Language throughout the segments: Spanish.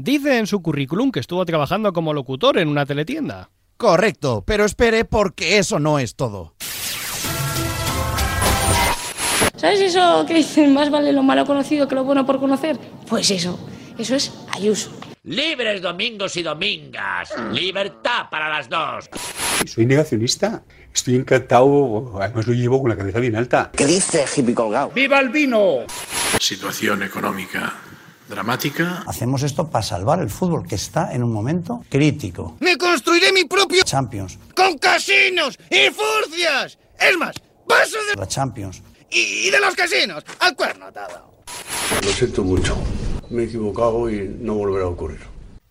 Dice en su currículum que estuvo trabajando como locutor en una teletienda. Correcto, pero espere porque eso no es todo. ¿Sabes eso que dicen más vale lo malo conocido que lo bueno por conocer? Pues eso, eso es Ayuso. Libres domingos y domingas. Libertad para las dos. Soy negacionista. Estoy encantado, además lo llevo con la cabeza bien alta. ¿Qué dice hippie colgado? ¡Viva el vino! Situación económica dramática. Hacemos esto para salvar el fútbol, que está en un momento crítico. ¡Me construiré mi propio Champions! ¡Con casinos y furcias! Es más, paso de La Champions. y, y de los casinos al cuerno atado. Lo siento mucho. Me he equivocado y no volverá a ocurrir.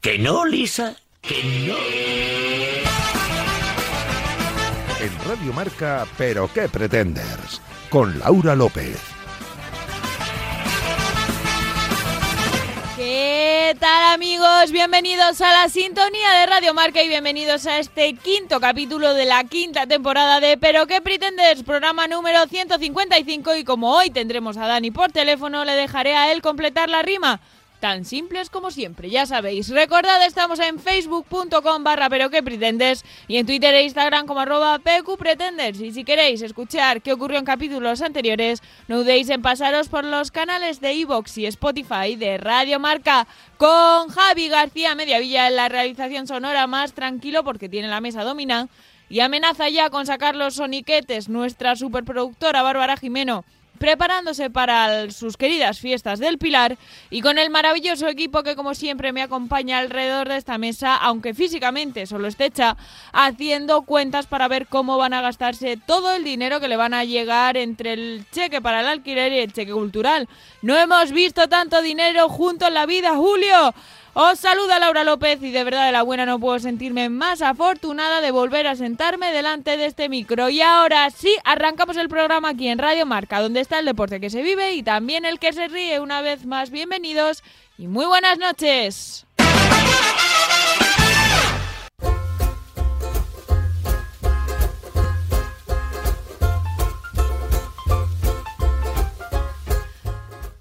¿Que no, Lisa? ¿Que no? En Radio Marca, Pero qué pretenders, con Laura López. ¿Qué tal amigos? Bienvenidos a la sintonía de Radio Marca y bienvenidos a este quinto capítulo de la quinta temporada de Pero qué pretendes, programa número 155 y como hoy tendremos a Dani por teléfono, le dejaré a él completar la rima. Tan simples como siempre, ya sabéis. Recordad, estamos en facebook.com barra pero que pretendes y en Twitter e Instagram como arroba pqpretenders. Y si queréis escuchar qué ocurrió en capítulos anteriores, no dudéis en pasaros por los canales de iVoox y Spotify de Radio Marca con Javi García Mediavilla en la realización sonora más tranquilo porque tiene la mesa dominada y amenaza ya con sacar los soniquetes nuestra superproductora Bárbara Jimeno preparándose para sus queridas fiestas del Pilar y con el maravilloso equipo que como siempre me acompaña alrededor de esta mesa, aunque físicamente solo esté hecha, haciendo cuentas para ver cómo van a gastarse todo el dinero que le van a llegar entre el cheque para el alquiler y el cheque cultural. No hemos visto tanto dinero junto en la vida, Julio. Os saluda Laura López y de verdad de la buena no puedo sentirme más afortunada de volver a sentarme delante de este micro. Y ahora sí, arrancamos el programa aquí en Radio Marca, donde está el deporte que se vive y también el que se ríe. Una vez más, bienvenidos y muy buenas noches.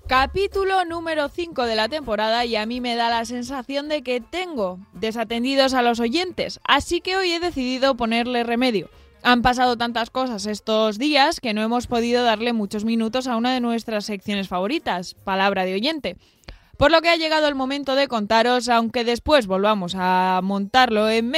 Capítulo número 5 de la temporada y a mí me da la sensación de que tengo desatendidos a los oyentes, así que hoy he decidido ponerle remedio. Han pasado tantas cosas estos días que no hemos podido darle muchos minutos a una de nuestras secciones favoritas, Palabra de Oyente. Por lo que ha llegado el momento de contaros, aunque después volvamos a montarlo en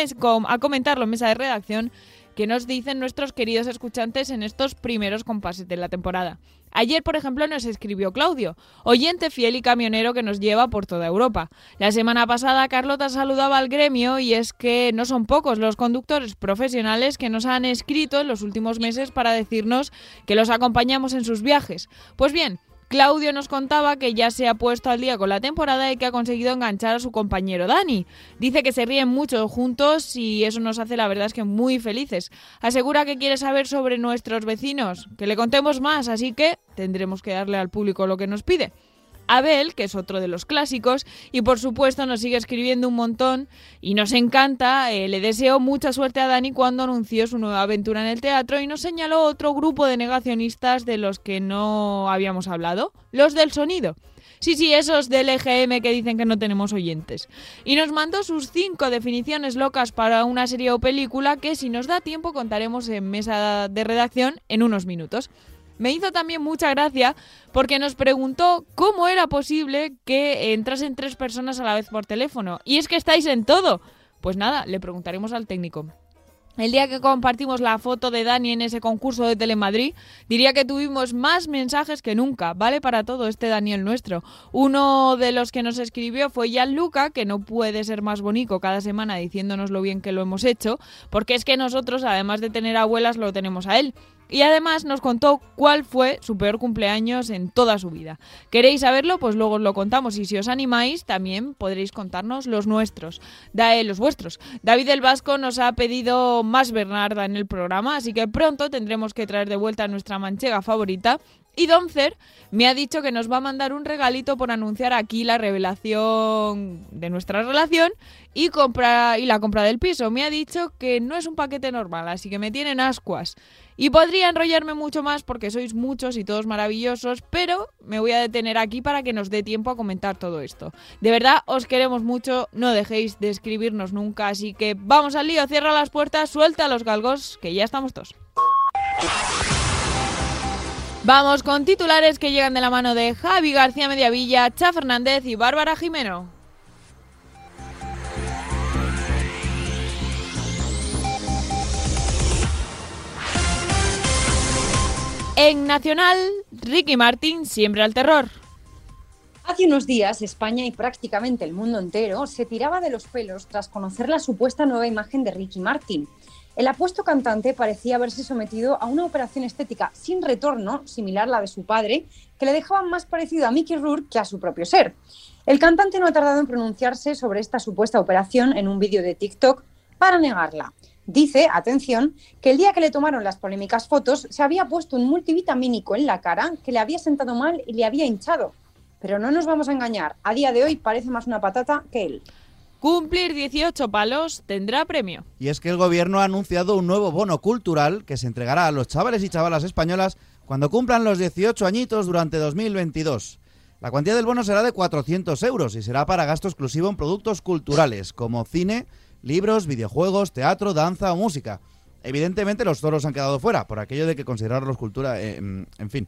a comentarlo en mesa de redacción, que nos dicen nuestros queridos escuchantes en estos primeros compases de la temporada. Ayer, por ejemplo, nos escribió Claudio, oyente fiel y camionero que nos lleva por toda Europa. La semana pasada Carlota saludaba al gremio y es que no son pocos los conductores profesionales que nos han escrito en los últimos meses para decirnos que los acompañamos en sus viajes. Pues bien, Claudio nos contaba que ya se ha puesto al día con la temporada y que ha conseguido enganchar a su compañero Dani. Dice que se ríen mucho juntos y eso nos hace la verdad es que muy felices. Asegura que quiere saber sobre nuestros vecinos, que le contemos más, así que tendremos que darle al público lo que nos pide. Abel, que es otro de los clásicos, y por supuesto nos sigue escribiendo un montón y nos encanta. eh, le deseo mucha suerte a Dani cuando anunció su nueva aventura en el teatro y nos señaló otro grupo de negacionistas de los que no habíamos hablado, los del sonido. Sí, sí, esos del EGM que dicen que no tenemos oyentes. Y nos mandó sus cinco definiciones locas para una serie o película que si nos da tiempo contaremos en mesa de redacción en unos minutos. Me hizo también mucha gracia porque nos preguntó cómo era posible que entrasen tres personas a la vez por teléfono. Y es que estáis en todo. Pues nada, le preguntaremos al técnico. El día que compartimos la foto de Dani en ese concurso de Telemadrid, diría que tuvimos más mensajes que nunca. Vale para todo este Daniel nuestro. Uno de los que nos escribió fue Gianluca, que no puede ser más bonito cada semana diciéndonos lo bien que lo hemos hecho, porque es que nosotros, además de tener abuelas, lo tenemos a él. Y además nos contó cuál fue su peor cumpleaños en toda su vida. ¿Queréis saberlo? Pues luego os lo contamos y si os animáis también podréis contarnos los nuestros, da, eh, los vuestros. David del Vasco nos ha pedido más Bernarda en el programa, así que pronto tendremos que traer de vuelta a nuestra manchega favorita Y Doncer me ha dicho que nos va a mandar un regalito por anunciar aquí la revelación de nuestra relación y, compra, y la compra del piso. Me ha dicho que no es un paquete normal, así que me tienen ascuas. Y podría enrollarme mucho más porque sois muchos y todos maravillosos, pero me voy a detener aquí para que nos dé tiempo a comentar todo esto. De verdad, os queremos mucho, no dejéis de escribirnos nunca, así que vamos al lío, cierra las puertas, suelta los galgos, que ya estamos todos. Vamos con titulares que llegan de la mano de Javi García Mediavilla, Cha Fernández y Bárbara Jimeno. En Nacional, Ricky Martin siempre al terror. Hace unos días, España y prácticamente el mundo entero se tiraba de los pelos tras conocer la supuesta nueva imagen de Ricky Martin. El apuesto cantante parecía haberse sometido a una operación estética sin retorno, similar a la de su padre, que le dejaba más parecido a Mickey Rourke que a su propio ser. El cantante no ha tardado en pronunciarse sobre esta supuesta operación en un vídeo de TikTok para negarla. Dice, atención, que el día que le tomaron las polémicas fotos se había puesto un multivitamínico en la cara que le había sentado mal y le había hinchado. Pero no nos vamos a engañar, a día de hoy parece más una patata que él. Cumplir 18 palos tendrá premio. Y es que el gobierno ha anunciado un nuevo bono cultural que se entregará a los chavales y chavalas españolas cuando cumplan los 18 añitos durante 2022. La cuantía del bono será de 400 euros y será para gasto exclusivo en productos culturales como cine, libros, videojuegos, teatro, danza o música. Evidentemente los toros han quedado fuera, por aquello de que considerarlos cultura, eh, en fin.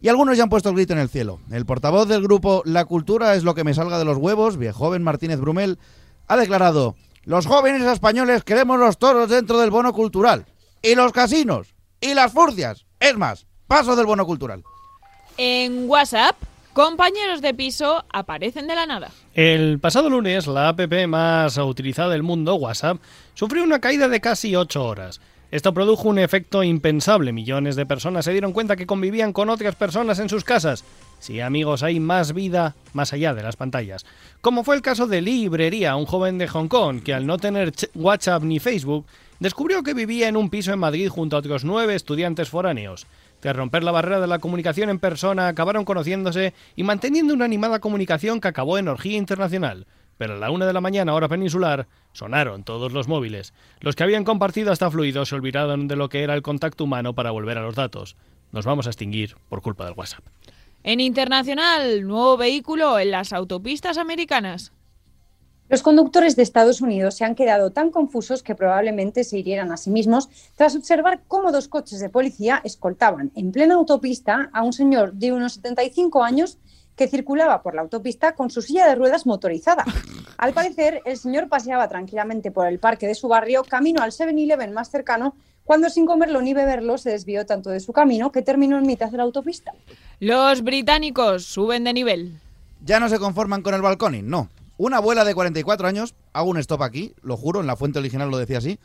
Y algunos ya han puesto el grito en el cielo. El portavoz del grupo La Cultura es lo que me salga de los huevos, viejoven Martínez Brumel, ha declarado, los jóvenes españoles queremos los toros dentro del bono cultural, y los casinos, y las furcias. Es más, paso del bono cultural. En WhatsApp, compañeros de piso aparecen de la nada. El pasado lunes, la app más utilizada del mundo, WhatsApp, sufrió una caída de casi 8 horas. Esto produjo un efecto impensable. Millones de personas se dieron cuenta que convivían con otras personas en sus casas. Sí, amigos, hay más vida más allá de las pantallas. Como fue el caso de Librería, un joven de Hong Kong que al no tener WhatsApp ni Facebook, descubrió que vivía en un piso en Madrid junto a otros nueve estudiantes foráneos. Tras romper la barrera de la comunicación en persona, acabaron conociéndose y manteniendo una animada comunicación que acabó en orgía internacional. Pero a la una de la mañana, hora peninsular, sonaron todos los móviles. Los que habían compartido hasta fluido se olvidaron de lo que era el contacto humano para volver a los datos. Nos vamos a extinguir por culpa del WhatsApp. En internacional, nuevo vehículo en las autopistas americanas. Los conductores de Estados Unidos se han quedado tan confusos que probablemente se hirieran a sí mismos tras observar cómo dos coches de policía escoltaban en plena autopista a un señor de unos 75 años que circulaba por la autopista con su silla de ruedas motorizada. Al parecer, el señor paseaba tranquilamente por el parque de su barrio camino al 7-Eleven más cercano cuando sin comerlo ni beberlo se desvió tanto de su camino que terminó en mitad de la autopista. Los británicos suben de nivel. Ya no se conforman con el balconing, no. Una abuela de 44 años, hago un stop aquí, lo juro, en la fuente original lo decía así,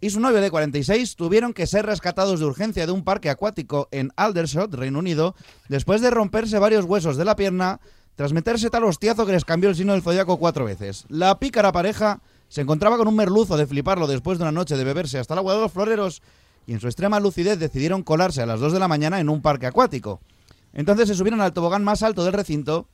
y su novio de 46 tuvieron que ser rescatados de urgencia de un parque acuático en Aldershot, Reino Unido, después de romperse varios huesos de la pierna tras meterse tal hostiazo que les cambió el signo del zodiaco cuatro veces. La pícara pareja se encontraba con un merluzo de fliparlo después de una noche de beberse hasta el agua de los floreros y en su extrema lucidez decidieron colarse a las 2 de la mañana en un parque acuático. Entonces se subieron al tobogán más alto del recinto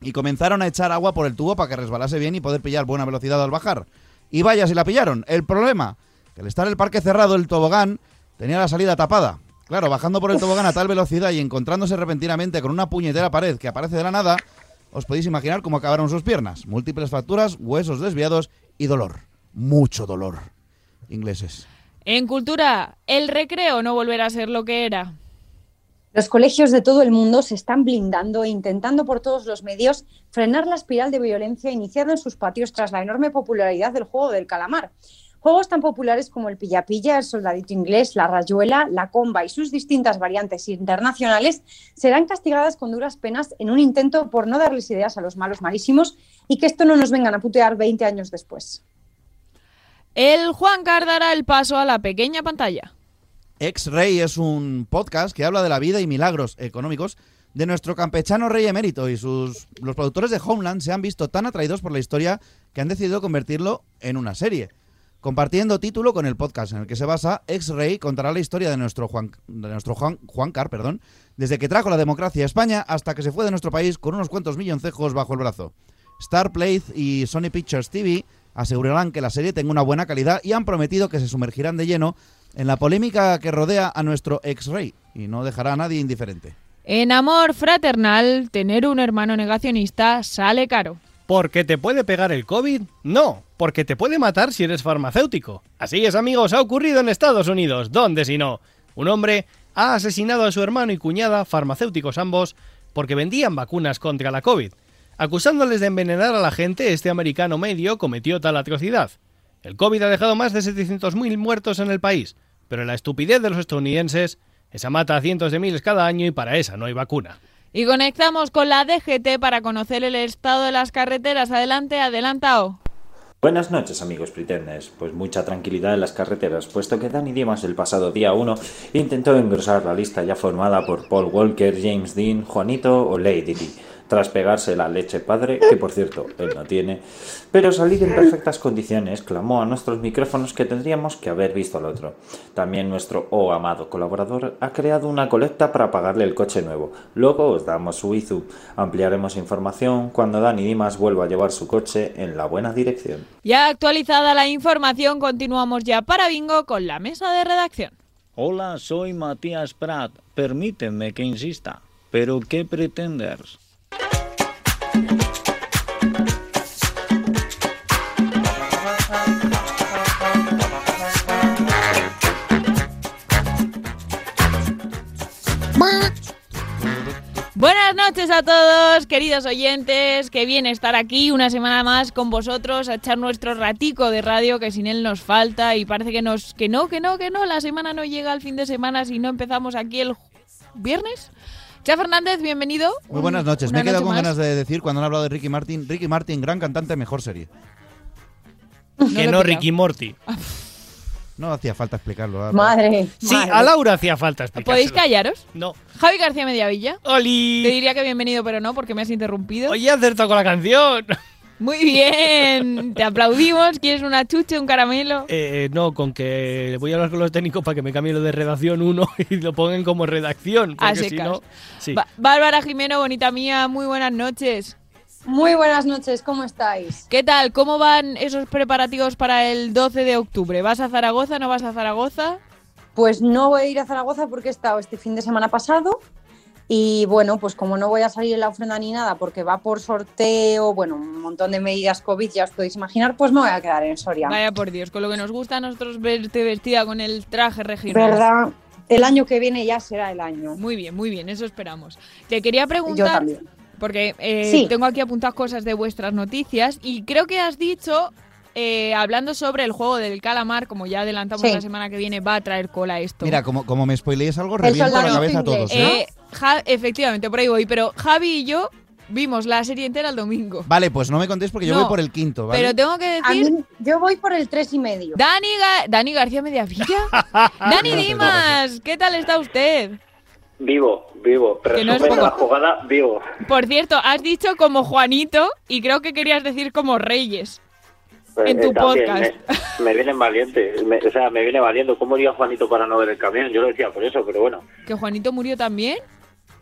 y comenzaron a echar agua por el tubo para que resbalase bien y poder pillar buena velocidad al bajar. Y vaya si la pillaron. El problema que al estar el parque cerrado, el tobogán tenía la salida tapada. Claro, bajando por el tobogán a tal velocidad y encontrándose repentinamente con una puñetera pared que aparece de la nada, os podéis imaginar cómo acabaron sus piernas. Múltiples fracturas, huesos desviados y dolor. Mucho dolor. Ingleses. En cultura, el recreo no volverá a ser lo que era. Los colegios de todo el mundo se están blindando e intentando por todos los medios frenar la espiral de violencia iniciada en sus patios tras la enorme popularidad del juego del calamar. Juegos tan populares como el pilla-pilla, el soldadito inglés, la rayuela, la comba y sus distintas variantes internacionales serán castigadas con duras penas en un intento por no darles ideas a los malos malísimos y que esto no nos vengan a putear 20 años después. El Juan dará el paso a la pequeña pantalla. Ex-Rey es un podcast que habla de la vida y milagros económicos de nuestro campechano rey emérito y sus los productores de Homeland se han visto tan atraídos por la historia que han decidido convertirlo en una serie. Compartiendo título con el podcast en el que se basa, X-Ray contará la historia de nuestro Juan, de nuestro Juan, Juan perdón, desde que trajo la democracia a España hasta que se fue de nuestro país con unos cuantos milloncejos bajo el brazo. Starplay y Sony Pictures TV asegurarán que la serie tenga una buena calidad y han prometido que se sumergirán de lleno en la polémica que rodea a nuestro X-Ray y no dejará a nadie indiferente. En amor fraternal, tener un hermano negacionista sale caro. ¿Porque te puede pegar el COVID? No, porque te puede matar si eres farmacéutico. Así es, amigos, ha ocurrido en Estados Unidos. ¿Dónde si no? Un hombre ha asesinado a su hermano y cuñada, farmacéuticos ambos, porque vendían vacunas contra la COVID. Acusándoles de envenenar a la gente, este americano medio cometió tal atrocidad. El COVID ha dejado más de 700.000 muertos en el país, pero la estupidez de los estadounidenses, esa mata a cientos de miles cada año y para esa no hay vacuna. Y conectamos con la DGT para conocer el estado de las carreteras. Adelante, adelantao. Buenas noches amigos pretenders, pues mucha tranquilidad en las carreteras, puesto que Danny Dimas el pasado día 1 intentó engrosar la lista ya formada por Paul Walker, James Dean, Juanito o Lady Di tras pegarse la leche padre, que por cierto él no tiene, pero salir en perfectas condiciones clamó a nuestros micrófonos que tendríamos que haber visto al otro. También nuestro oh amado colaborador ha creado una colecta para pagarle el coche nuevo. Luego os damos su IZU. Ampliaremos información cuando Dani Dimas vuelva a llevar su coche en la buena dirección. Ya actualizada la información, continuamos ya para Bingo con la mesa de redacción. Hola, soy Matías Prat. Permíteme que insista. ¿Pero qué pretendes? Buenas noches a todos, queridos oyentes. Qué bien estar aquí una semana más con vosotros a echar nuestro ratico de radio que sin él nos falta y parece que nos que no, que no, que no, la semana no llega al fin de semana si no empezamos aquí el viernes. Cha Fernández, bienvenido. Muy buenas noches. Me he quedado con ganas de decir cuando han hablado de Ricky Martin, Ricky Martin, gran cantante, mejor serie. que no Ricky Morty. No hacía falta explicarlo. Madre. Sí, a Laura hacía falta explicarlo. ¿Podéis callaros? No. Javi García Mediavilla. ¡Oli! Te diría que bienvenido, pero no, porque me has interrumpido. Oye, acertado con la canción. Muy bien, te aplaudimos. ¿Quieres una chuche, un caramelo? Eh, no, con que voy a hablar con los técnicos para que me cambien lo de redacción 1 y lo pongan como redacción. Porque si no. Sí. Ba- Bárbara Jimeno, bonita mía, muy buenas noches. Muy buenas noches, ¿cómo estáis? ¿Qué tal? ¿Cómo van esos preparativos para el 12 de octubre? ¿Vas a Zaragoza? ¿No vas a Zaragoza? Pues no voy a ir a Zaragoza porque he estado este fin de semana pasado y bueno, pues como no voy a salir en la ofrenda ni nada porque va por sorteo, bueno, un montón de medidas COVID, ya os podéis imaginar, pues me voy a quedar en Soria. Vaya por Dios, con lo que nos gusta a nosotros verte vestida con el traje regional. ¿Verdad? El año que viene ya será el año. Muy bien, muy bien, eso esperamos. Te quería Yo preguntar, también. Porque eh, Sí. tengo aquí apuntadas cosas de vuestras noticias y creo que has dicho, eh, hablando sobre el juego del calamar, como ya adelantamos Sí. la semana que viene, va a traer cola esto. Mira, como, como me spoileéis algo, reviento la cabeza a todos. ¿eh? Eh, Ja- efectivamente, por ahí voy, pero Javi y yo vimos la serie entera el domingo. Vale, pues no me contéis porque yo No, voy por el quinto, ¿vale? Pero tengo que A decir... mí- yo voy por el tres y medio. Dani, Ga- Dani García Mediavilla. Dani Dimas, ¿qué tal está usted? Vivo, vivo. Que no es la jugada, vivo. Por cierto, has dicho como Juanito y creo que querías decir como Reyes. En tu Eh, también podcast. Me, me vienen valientes. me- o sea, me viene valiendo. ¿Cómo iría Juanito para no ver el camión? Yo lo decía por eso, pero bueno. ¿Que Juanito murió también?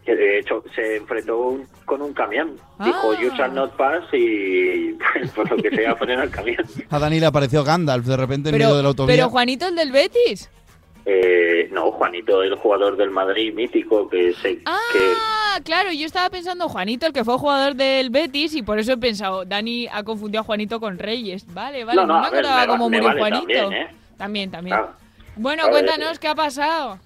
Que de hecho se enfrentó un- con un camión. Dijo, Ah. you shall not pass y pues, por lo que sea poner al camión. A Dani le apareció Gandalf de repente en medio de la Pero, autovía. pero Juanito el del Betis. Eh, no, Juanito, el jugador del Madrid mítico que se... que Ah, claro, yo estaba pensando Juanito, el que fue jugador del Betis, y por eso he pensado, Dani ha confundido a Juanito con Reyes. Vale, vale, No, no, no, me ver, acordaba me cómo murió vale Juanito. también, ¿eh? También, también. Claro. Bueno, cuéntanos qué ha pasado.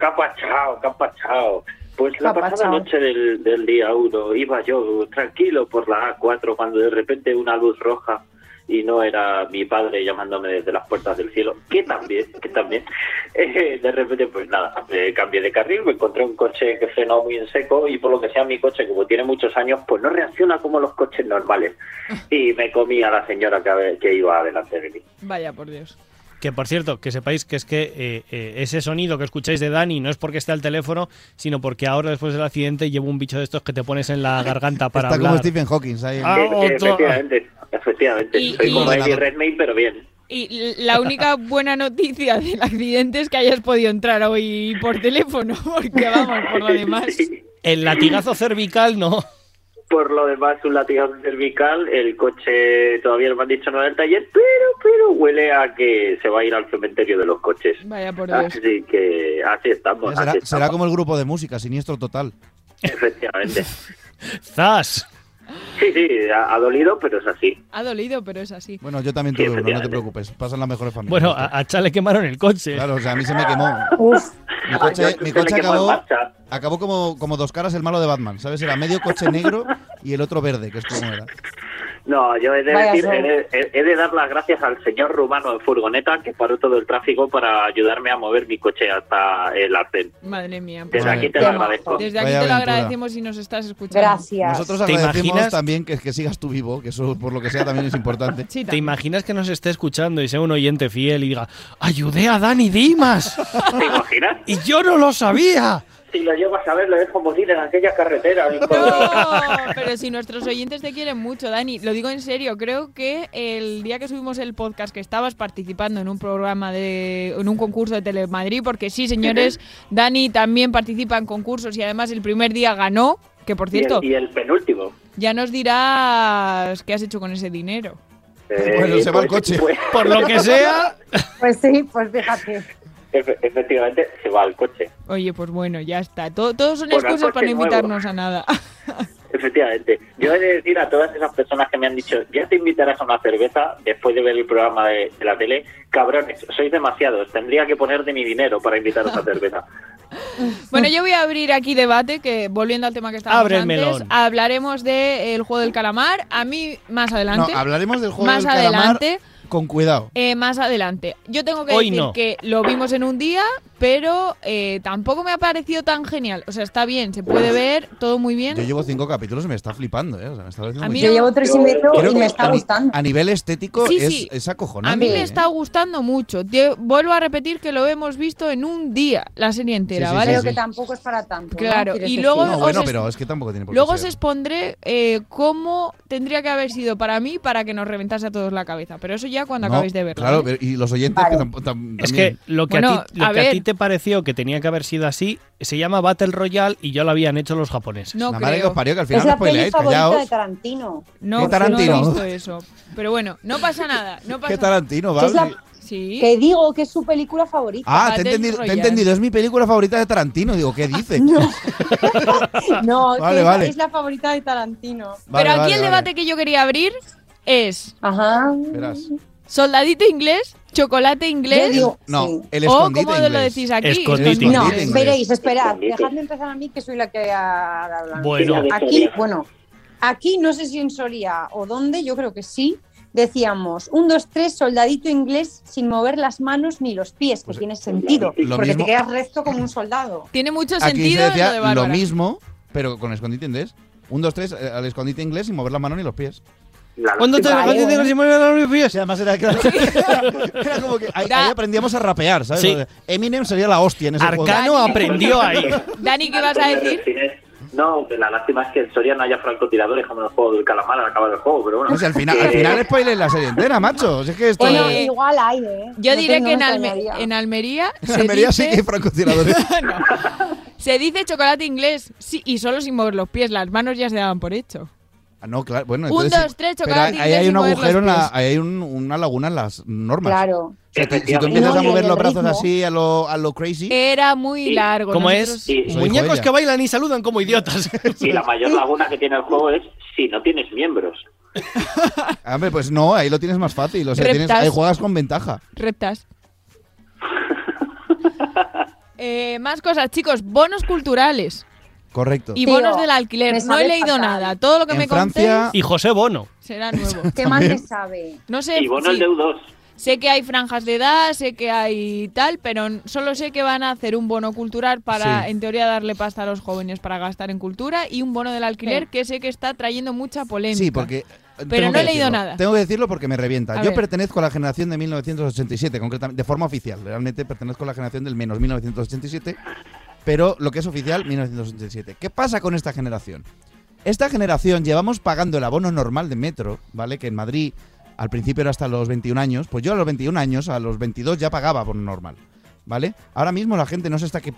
¿Qué ha pasado? ¿Qué ha pasado? Pues ¿Qué la pasada pasado? noche del, del día 1 iba yo tranquilo por la A4 cuando de repente una luz roja y no era mi padre llamándome desde las puertas del cielo, que también, que también, eh, de repente pues nada, me cambié de carril, me encontré un coche que frenó muy en seco y por lo que sea mi coche, como tiene muchos años, pues no reacciona como los coches normales y me comí a la señora que, que iba delante de mí. Vaya, por Dios. Que por cierto, que sepáis que es que eh, eh, ese sonido que escucháis de Dani no es porque esté al teléfono, sino porque ahora después del accidente llevo un bicho de estos que te pones en la garganta para Está hablar. como Stephen Hawking ahí. Ah, Eh, otro- efectivamente, efectivamente, Y- soy y- como Eddie. Redmayne pero bien. Y la única buena noticia del accidente es que hayas podido entrar hoy por teléfono, porque vamos, por lo demás. El latigazo cervical no. Por lo demás, un latigazo cervical, el coche todavía no me han dicho nada del taller, pero, pero huele a que se va a ir al cementerio de los coches. Vaya por Dios. Así que así estamos. será, así será estamos. como el grupo de música, siniestro total. Efectivamente. ¡Zas! Sí, sí, ha, ha dolido, pero es así. Ha dolido, pero es así. Bueno, yo también tuve uno, no te preocupes. Pasan las mejores familias. Bueno, a, a le quemaron el coche. Claro, o sea, a mí se me quemó. Mi coche, mi coche acabó. Acabó como, como dos caras el malo de Batman, ¿sabes? Era medio coche negro y el otro verde, que es como era. No, yo he de Vaya decir, he de, he- de dar las gracias al señor rumano en furgoneta que paró todo el tráfico para ayudarme a mover mi coche hasta el arcén. Madre mía. Desde aquí te lo agradezco. Desde aquí Vaya te lo aventura. agradecemos si nos estás escuchando. Gracias. Nosotros ¿Te agradecemos imaginas? también que, que sigas tú vivo, que eso por lo que sea también es importante. Sí, ¿Te imaginas que nos esté escuchando y sea un oyente fiel y diga, ayudé a Dani Dimas? ¿Te imaginas? y yo no lo sabía. Si lo llevas a ver, lo dejo morir en aquella carretera. No, pero si nuestros oyentes te quieren mucho, Dani, lo digo en serio, creo que el día que subimos el podcast que estabas participando en un programa de en un concurso de Telemadrid, porque sí, señores, Dani también participa en concursos y además el primer día ganó, que por Y el- cierto, Y el, penúltimo. ya nos dirás qué has hecho con ese dinero. Eh, Bueno, se va el pues- coche. pues- Por lo que sea, Pues sí, pues fíjate. Efe- efectivamente, se va al coche. Oye, pues bueno, ya está. Todo, todos son Pues excusas para no nuevo. invitarnos a nada. Efectivamente. Yo he de decir a todas esas personas que me han dicho, ya te invitarás a una cerveza después de ver el programa de, de la tele, cabrones, sois demasiados, tendría que poner de mi dinero para invitaros a cerveza. Bueno, yo voy a abrir aquí debate, que volviendo al tema que estábamos Abre el antes, melón. hablaremos del juego del calamar. A mí, más adelante. No, hablaremos del juego Más del calamar. Con cuidado. eh, más adelante. Yo tengo que Hoy decir no. que lo vimos en un día, pero eh, tampoco me ha parecido tan genial. O sea, está bien, se puede ver, todo muy bien. Yo llevo cinco capítulos y me está flipando, ¿eh? O sea, me está pareciendo A mí Yo llevo tres y medio y me está gustando. a nivel estético Sí, es, sí. es A acojonante. mí me ¿eh? está gustando mucho. Te- vuelvo a repetir que lo hemos visto en un día, la serie entera, Sí, sí, ¿vale? Creo sí. que tampoco es para tanto. Claro, y luego- No, os bueno, es- pero es que tampoco tiene por qué Luego os ser. expondré eh, cómo tendría que haber sido para mí para que nos reventase a todos la cabeza. Pero eso ya cuando No, acabéis de verlo. Claro, y los oyentes Vale. que tampoco. tam- es que lo que, Bueno, a, ti, lo a que a ver. ti te pareció que tenía que haber sido así se llama Battle Royale y ya lo habían hecho los japoneses. No la madre que creo. os parió, que al final Es no la peli favorita de callaos. Tarantino. No, ¿Qué no Tarantino? he visto eso. Pero bueno, no pasa nada. No pasa ¿Qué Tarantino, Que es ¿vale? la- Sí. Que digo que es su película favorita. Ah, te he, Battle entendido, te he entendido, es mi película favorita de Tarantino. Digo, ¿qué dice? No, que Vale, es, vale. es la favorita de Tarantino. Vale, Pero aquí vale, el vale. debate que yo quería abrir es Ajá. Verás. soldadito inglés, chocolate inglés digo, No, sí. el o escondite como lo inglés. decís aquí. Escondite No, inglés. veréis, esperad, Escondite. dejadme empezar a mí que soy la que ha hablado. Bueno. Aquí, bueno, aquí no sé si en Soria o dónde, yo creo que sí, decíamos, un, dos, tres, soldadito inglés sin mover las manos ni los pies, que Pues, tiene sentido, lo porque mismo- te quedas recto como un soldado. Tiene mucho Aquí se sentido lo de decía lo Bárbara. mismo, pero con escondite inglés. Un, dos, tres, eh, al escondite inglés sin mover la mano ni los pies. La ¿Cuándo te dejaste de los pies? Y además era, era como que ahí, ahí aprendíamos a rapear, ¿sabes? Sí. Eminem sería la hostia en ese juego. Arcano aprendió ahí. Dani, ¿qué vas a decir? No, que la lástima es que en Soria no haya francotiradores como en el juego del calamar al acabar el juego, pero bueno. O sea, al final, al final spoiler la serie entera, macho. O sea, es que esto. Bueno, Eh, igual hay, ¿eh? Yo No diré que en, no me Alme- extrañaría. en Almería, en se, Almería dice, sí que hay francotiradores. No. se dice chocolate inglés sí, y solo sin mover los pies. Las manos ya se daban por hecho. Ah, no, claro. Bueno, Un, dos, tres, pero ahí hay un agujero, en la, ahí hay un- una laguna en las normas. Claro. O sea, que si tú empiezas No, a mover los brazos ritmo. así a lo, a lo crazy. Era muy Sí. largo. ¿Cómo nosotros- es? Muñecos que bailan y saludan como idiotas. Y la mayor laguna que tiene el juego es si no tienes miembros. Ah, Hombre, pues no, ahí lo tienes más fácil. O sea, tienes, ahí juegas con ventaja. Reptas. Eh, más cosas, chicos. Bonos culturales Correcto. y Tío, bonos del alquiler. No he leído fatal. nada. Todo lo que En me Francia- contéis y José Bono. será nuevo. ¿Qué más También. sabe? No sé. Y el sí, de U2. Sé que hay franjas de edad, sé que hay tal, pero solo sé que van a hacer un bono cultural para, Sí. en teoría, darle pasta a los jóvenes para gastar en cultura y un bono del alquiler Sí. que sé que está trayendo mucha polémica. Sí, porque. Pero tengo no he leído decirlo. nada. Tengo que decirlo porque me revienta. A Yo ver. pertenezco a la generación de 1987, concretamente, de forma oficial. Realmente pertenezco a la generación del menos 1987, pero lo que es oficial, 1987. ¿Qué pasa con esta generación? Esta generación llevamos pagando el abono normal de metro, ¿vale? Que en Madrid al principio era hasta los 21 años, pues yo a los 21 años, a los 22 ya pagaba por normal, ¿vale? Ahora mismo la gente no sé hasta qué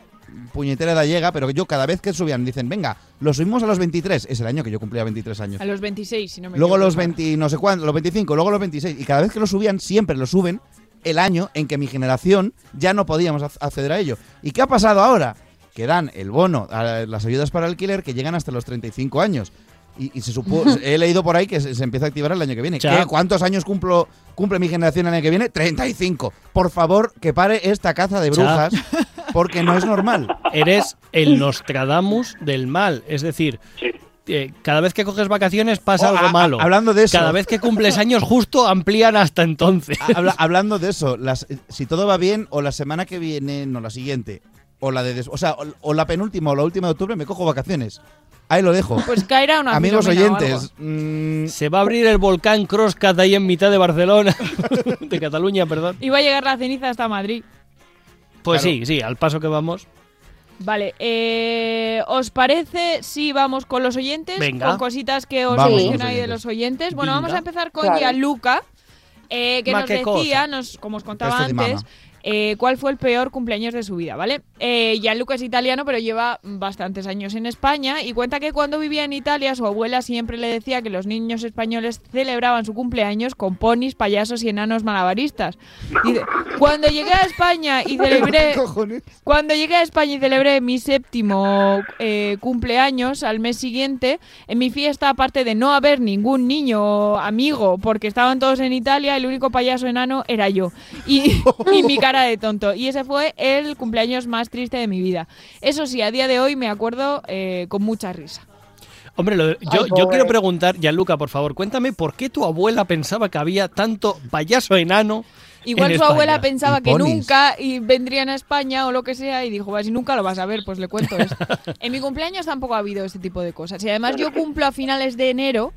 puñetera edad llega, pero yo cada vez que subían dicen, venga, lo subimos a los 23, es el año que yo cumplía 23 años. A los 26, si no me Luego los 20, no sé cuánto, los 25, luego los 26. Y cada vez que lo subían, siempre lo suben el año en que mi generación ya no podíamos ac- acceder a ello. ¿Y qué ha pasado ahora? Que dan el bono, a las ayudas para alquiler, que llegan hasta los 35 años. Y, y se supo, he leído por ahí que se, se empieza a activar el año que viene. ¿Qué? ¿Cuántos años cumplo, cumple mi generación el año que viene? 35. Por favor, que pare esta caza de Ya. brujas, porque no es normal. Eres el Nostradamus del mal. Es decir, eh, cada vez que coges vacaciones pasa Oh, algo malo. hablando de eso. Cada vez que cumples años justo amplían hasta entonces. Habla- hablando de eso, las, si todo va bien, o la semana que viene, no la siguiente, o la de des- o sea, o, o la penúltima o la última de octubre me cojo vacaciones. Ahí lo dejo. Pues caerá una Amigos oyentes, mm, Se va a abrir el volcán Crosscat ahí en mitad de Barcelona. de Cataluña, perdón. Y va a llegar la ceniza hasta Madrid. Pues Claro. sí, sí, al paso que vamos. Vale, eh, ¿os parece si vamos con los oyentes? Venga. Con cositas que os ahí de los oyentes. Bueno, vamos a empezar con Claro. Gianluca, eh, que Ma, nos decía, cosa. nos, como os contaba Esto antes. Eh, cuál fue el peor cumpleaños de su vida, ¿vale? Eh, Gianluca es italiano, pero lleva bastantes años en España y cuenta que cuando vivía en Italia su abuela siempre le decía que los niños españoles celebraban su cumpleaños con ponis, payasos y enanos malabaristas. Dice, cuando llegué a España y celebré... Cuando llegué a España y celebré mi séptimo eh, cumpleaños al mes siguiente, en mi fiesta, aparte de no haber ningún niño amigo, porque estaban todos en Italia, el único payaso enano era yo. Y, y mi cara de tonto. Y ese fue el cumpleaños más triste de mi vida. Eso sí, a día de hoy me acuerdo eh, con mucha risa. Hombre, lo de- yo, Ay, yo pobre. quiero preguntar, Gianluca, por favor, cuéntame por qué tu abuela pensaba que había tanto payaso enano. Igual en su abuela pensaba Y que ponis. nunca y vendrían a España o lo que sea y dijo, si nunca lo vas a ver, pues le cuento esto. en mi cumpleaños tampoco ha habido este tipo de cosas. Y además yo cumplo a finales de enero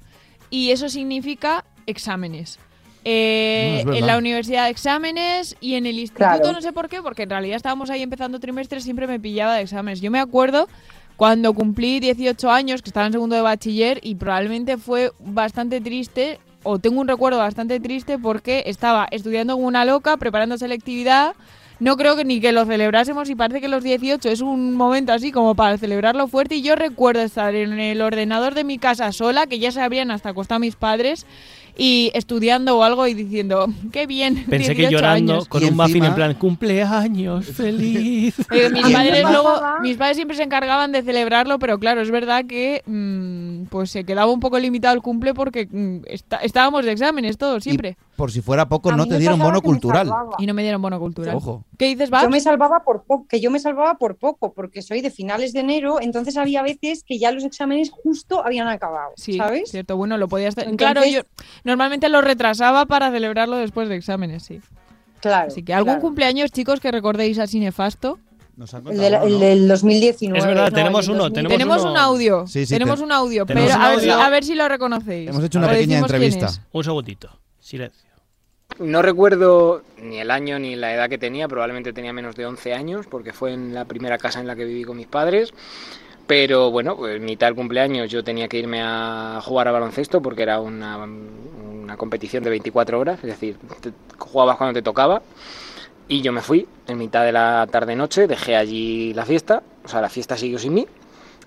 y eso significa exámenes. Eh, No, en la universidad exámenes y en el instituto Claro. no sé por qué, porque en realidad estábamos ahí empezando trimestres, siempre me pillaba de exámenes. Yo me acuerdo cuando cumplí 18 años, que estaba en segundo de bachiller, y probablemente fue bastante triste, o tengo un recuerdo bastante triste, porque estaba estudiando como una loca, preparando selectividad. No creo que ni que lo celebrásemos y parece que los 18 es un momento así como para celebrarlo fuerte. Y yo recuerdo estar en el ordenador de mi casa sola, que ya se habrían hasta acostado mis padres, y estudiando o algo y diciendo, qué bien. Pensé que 18 llorando años". con un muffin en plan, cumpleaños, feliz. Eh, mis padres encima- luego, mis padres siempre se encargaban de celebrarlo, pero claro, es verdad que mm, pues se quedaba un poco limitado el cumple porque mm, está- estábamos de exámenes todos siempre. Por si fuera poco, A no te dieron bono cultural. Y no me dieron bono cultural. Ojo. ¿Qué dices, Babs? Yo me salvaba por poco, que yo me salvaba por poco, porque soy de finales de enero, entonces había veces que ya los exámenes justo habían acabado, Sí, ¿sabes? cierto, bueno, lo podías hacer. Entonces- Claro, yo normalmente lo retrasaba para celebrarlo después de exámenes, sí. Claro. Así que algún claro. cumpleaños, chicos, que recordéis así nefasto. El, del- el del 2019. Es verdad, no, tenemos uno, 2000. tenemos Tenemos uno- un audio. Sí, sí, tenemos te- un audio, pero un a ver, si, a ver si lo reconocéis. Hemos hecho una pequeña entrevista. Un segundito. Silencio. No recuerdo ni el año ni la edad que tenía, probablemente tenía menos de 11 años, porque fue en la primera casa en la que viví con mis padres. Pero bueno, pues en mitad del cumpleaños yo tenía que irme a jugar a baloncesto porque era una, una competición de 24 horas, es decir, te- jugabas cuando te tocaba. Y yo me fui en mitad de la tarde-noche, dejé allí la fiesta, o sea, la fiesta siguió sin mí.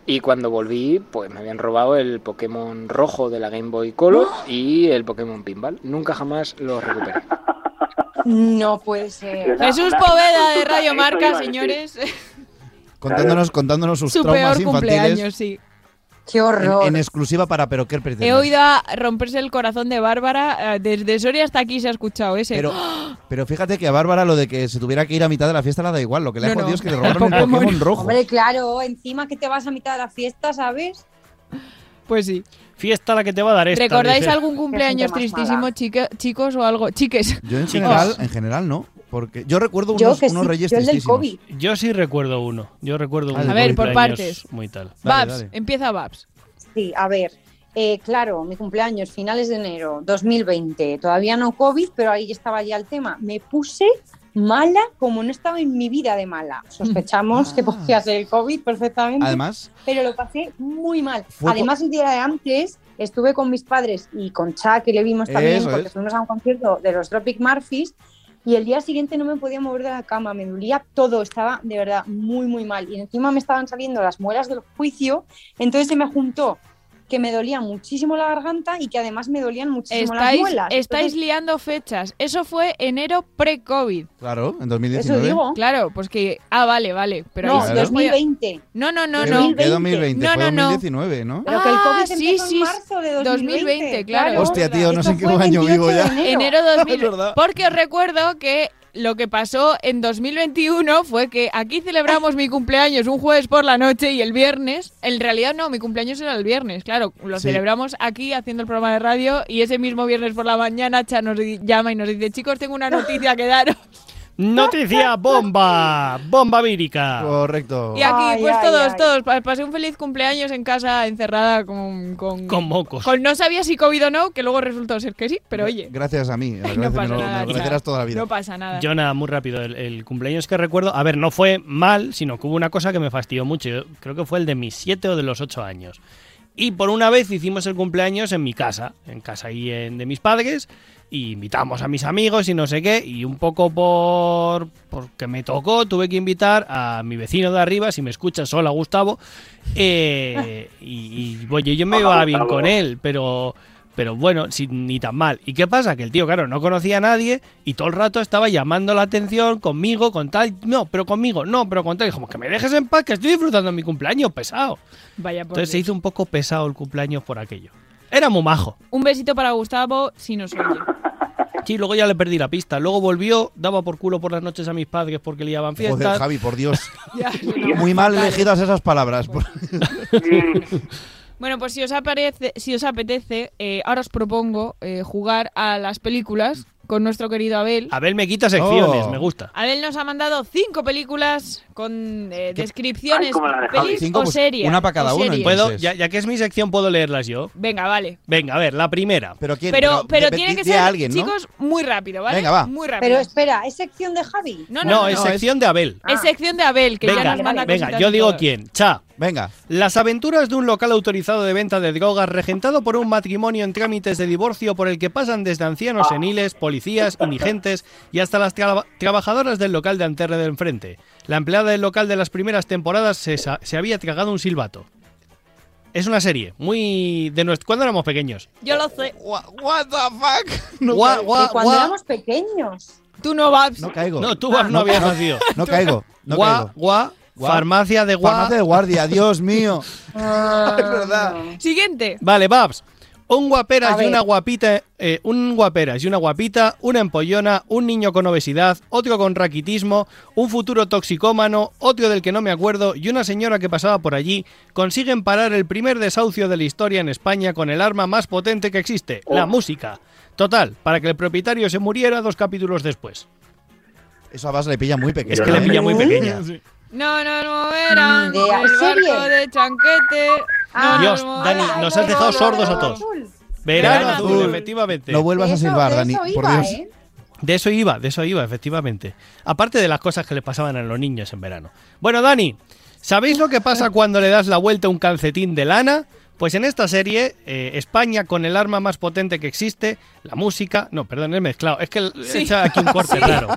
Y cuando volví, pues me habían robado el Pokémon rojo de la Game Boy Color y el Pokémon Pinball. Nunca jamás los recuperé. No puede ser. Jesús Poveda de Radio Marca, señores. Contándonos, contándonos sus Su traumas peor infantiles. cumpleaños, sí. Qué En, horror. en exclusiva para Pero qué pretendes. He oído a romperse el corazón de Bárbara. eh, Desde Soria hasta aquí se ha escuchado ese. Pero, pero fíjate que a Bárbara lo de que se tuviera que ir a mitad de la fiesta le da igual. Lo que le ha No, no. jodido es que le robaron el Pokémon rojo. Hombre, claro, encima que te vas a mitad de la fiesta, ¿sabes? Pues sí. Fiesta la que te va a dar esta. ¿Recordáis dice. algún cumpleaños tristísimo, chique- chicos o algo? Chiques. Yo en general, en general no. Porque yo recuerdo unos, Yo que unos sí, reyes yo el del. COVID. Yo sí recuerdo uno. Yo recuerdo A un ver, por partes. Muy tal. Dale, Babs, dale. empieza Babs. Sí, a ver. eh, claro, mi cumpleaños, finales de enero 2020. Todavía no COVID, pero ahí estaba ya el tema. Me puse mala como no estaba en mi vida de mala. Sospechamos que podía ser el COVID perfectamente. Además, pero lo pasé muy mal. Además, el día de antes estuve con mis padres y con Cha, que le vimos también, Eso porque es. fuimos a un concierto de los Tropic Murphys. Y el día siguiente no me podía mover de la cama, me dolía todo, estaba de verdad muy, muy mal. Y encima me estaban saliendo las muelas del juicio, entonces se me juntó que me dolía muchísimo la garganta y que además me dolían muchísimo las Estáis, muelas. estáis Entonces, liando fechas. Eso fue enero pre-COVID. claro, en 2019. Eso digo. Claro, pues que. Ah, vale, vale. Pero no, ahí sí Claro. os podía- 2020. No, no, no, ¿Qué- no. ¿Qué 2020? No, Fue no, no. 2019, ¿no? Pero que el Ah, COVID sí, empezó sí, en marzo de 2020, 2020, claro. Hostia, tío, no Esto sé en qué fue año 28 vivo ya. enero. Enero 2000. Es verdad. Porque os recuerdo que lo que pasó en 2021 fue que aquí celebramos mi cumpleaños un jueves por la noche y el viernes, en realidad no, mi cumpleaños era el viernes, claro, lo Sí. celebramos aquí haciendo el programa de radio y ese mismo viernes por la mañana Cha nos llama y nos dice, chicos, tengo una noticia que daros. Noticia bomba, bomba vírica. Correcto. Y aquí, Ay, pues ay, todos, ay. todos, pa- pasé un feliz cumpleaños en casa encerrada con... Con, Con mocos. con no sabía si COVID o no, que luego resultó ser que sí, pero oye, Gracias a mí. no pasa me lo- me nada. lo toda la vida. No pasa nada. Yo nada, muy rápido. El, el cumpleaños que recuerdo, a ver, no fue mal, sino que hubo una cosa que me fastidió mucho. Yo creo que fue el de mis siete o de los ocho años. Y por una vez hicimos el cumpleaños en mi casa, en casa ahí en- de mis padres, y invitamos a mis amigos y no sé qué, y un poco por porque me tocó, tuve que invitar a mi vecino de arriba, si me escuchas, hola Gustavo, eh, y, y, oye, yo me Hola, iba bien Gustavo. con él, pero pero bueno, sin, ni tan mal. ¿Y qué pasa? Que el tío, claro, no conocía a nadie y todo el rato estaba llamando la atención conmigo, con tal, no, pero conmigo, no, pero con tal. Y como que me dejes en paz, que estoy disfrutando mi cumpleaños, pesado. Vaya por Entonces se hizo un poco pesado el cumpleaños por aquello. Era muy majo. Un besito para Gustavo, si nos oye. Sí, luego ya le perdí la pista. Luego volvió, daba por culo por las noches a mis padres porque liaban fiestas. Joder, Javi, por Dios. Ya, eso no. Muy mal elegidas esas palabras. Bueno, pues si os, aparece, si os apetece, eh, ahora os propongo eh, jugar a las películas con nuestro querido Abel. Abel me quita secciones, Oh. me gusta. Abel nos ha mandado cinco películas con eh, descripciones, Ay, pelis Cinco, o pues, series. una para cada uno. Ya, ya que es mi sección, puedo leerlas yo. Venga, vale. Venga, a ver, la primera. Pero, ¿quién? Pero, pero de- tiene que ser, alguien, ¿no? chicos, muy rápido, ¿vale? Venga, va. Muy rápido. Pero espera, ¿es sección de Javi? no, no, No, no, es sección de Abel. Es sección de Abel, que ya Venga, nos manda venga, yo digo todo. quién. Cha. Venga. Las aventuras de un local autorizado de venta de drogas regentado por un matrimonio en trámites de divorcio por el que pasan desde ancianos seniles, policías, indigentes y hasta las traba- trabajadoras del local de Anterre del enfrente. La empleada del local de las primeras temporadas se, había tragado un silbato. Es una serie muy de nuestro cuando éramos pequeños. Yo lo sé. What, what the fuck? No, De cuando éramos pequeños. Tú no vas. no caigo. No, tú Babs, no habías nacido. No caigo. No Gua- caigo. gua- Gua- farmacia de gua. Farmacia de guardia, Dios mío. Ah, es verdad. Siguiente. Vale, Babs. Un guaperas y una guapita, eh, un guaperas y una guapita, una empollona, un niño con obesidad, otro con raquitismo, un futuro toxicómano, otro del que no me acuerdo y una señora que pasaba por allí consiguen parar el primer desahucio de la historia en España con el arma más potente que existe, la música. Total, para que el propietario se muriera dos capítulos después. Eso a Bas le pilla muy pequeño. Es que le ¿eh? pilla muy pequeña. No el ¿Serie? barco de chanquete. Ah, Dios, Dani, nos has dejado sordos a todos. Azul. Verano azul, efectivamente. No vuelvas a silbar, Dani. eso Por Dios. ¿eh? De eso iba, de eso iba, efectivamente. Aparte de las cosas que le pasaban a los niños en verano. Bueno, Dani, ¿sabéis lo que pasa cuando le das la vuelta a un calcetín de lana? Pues en esta serie, eh, España con el arma más potente que existe, la música. No, perdón, he mezclado. Es que he Sí. hecho aquí un corte raro.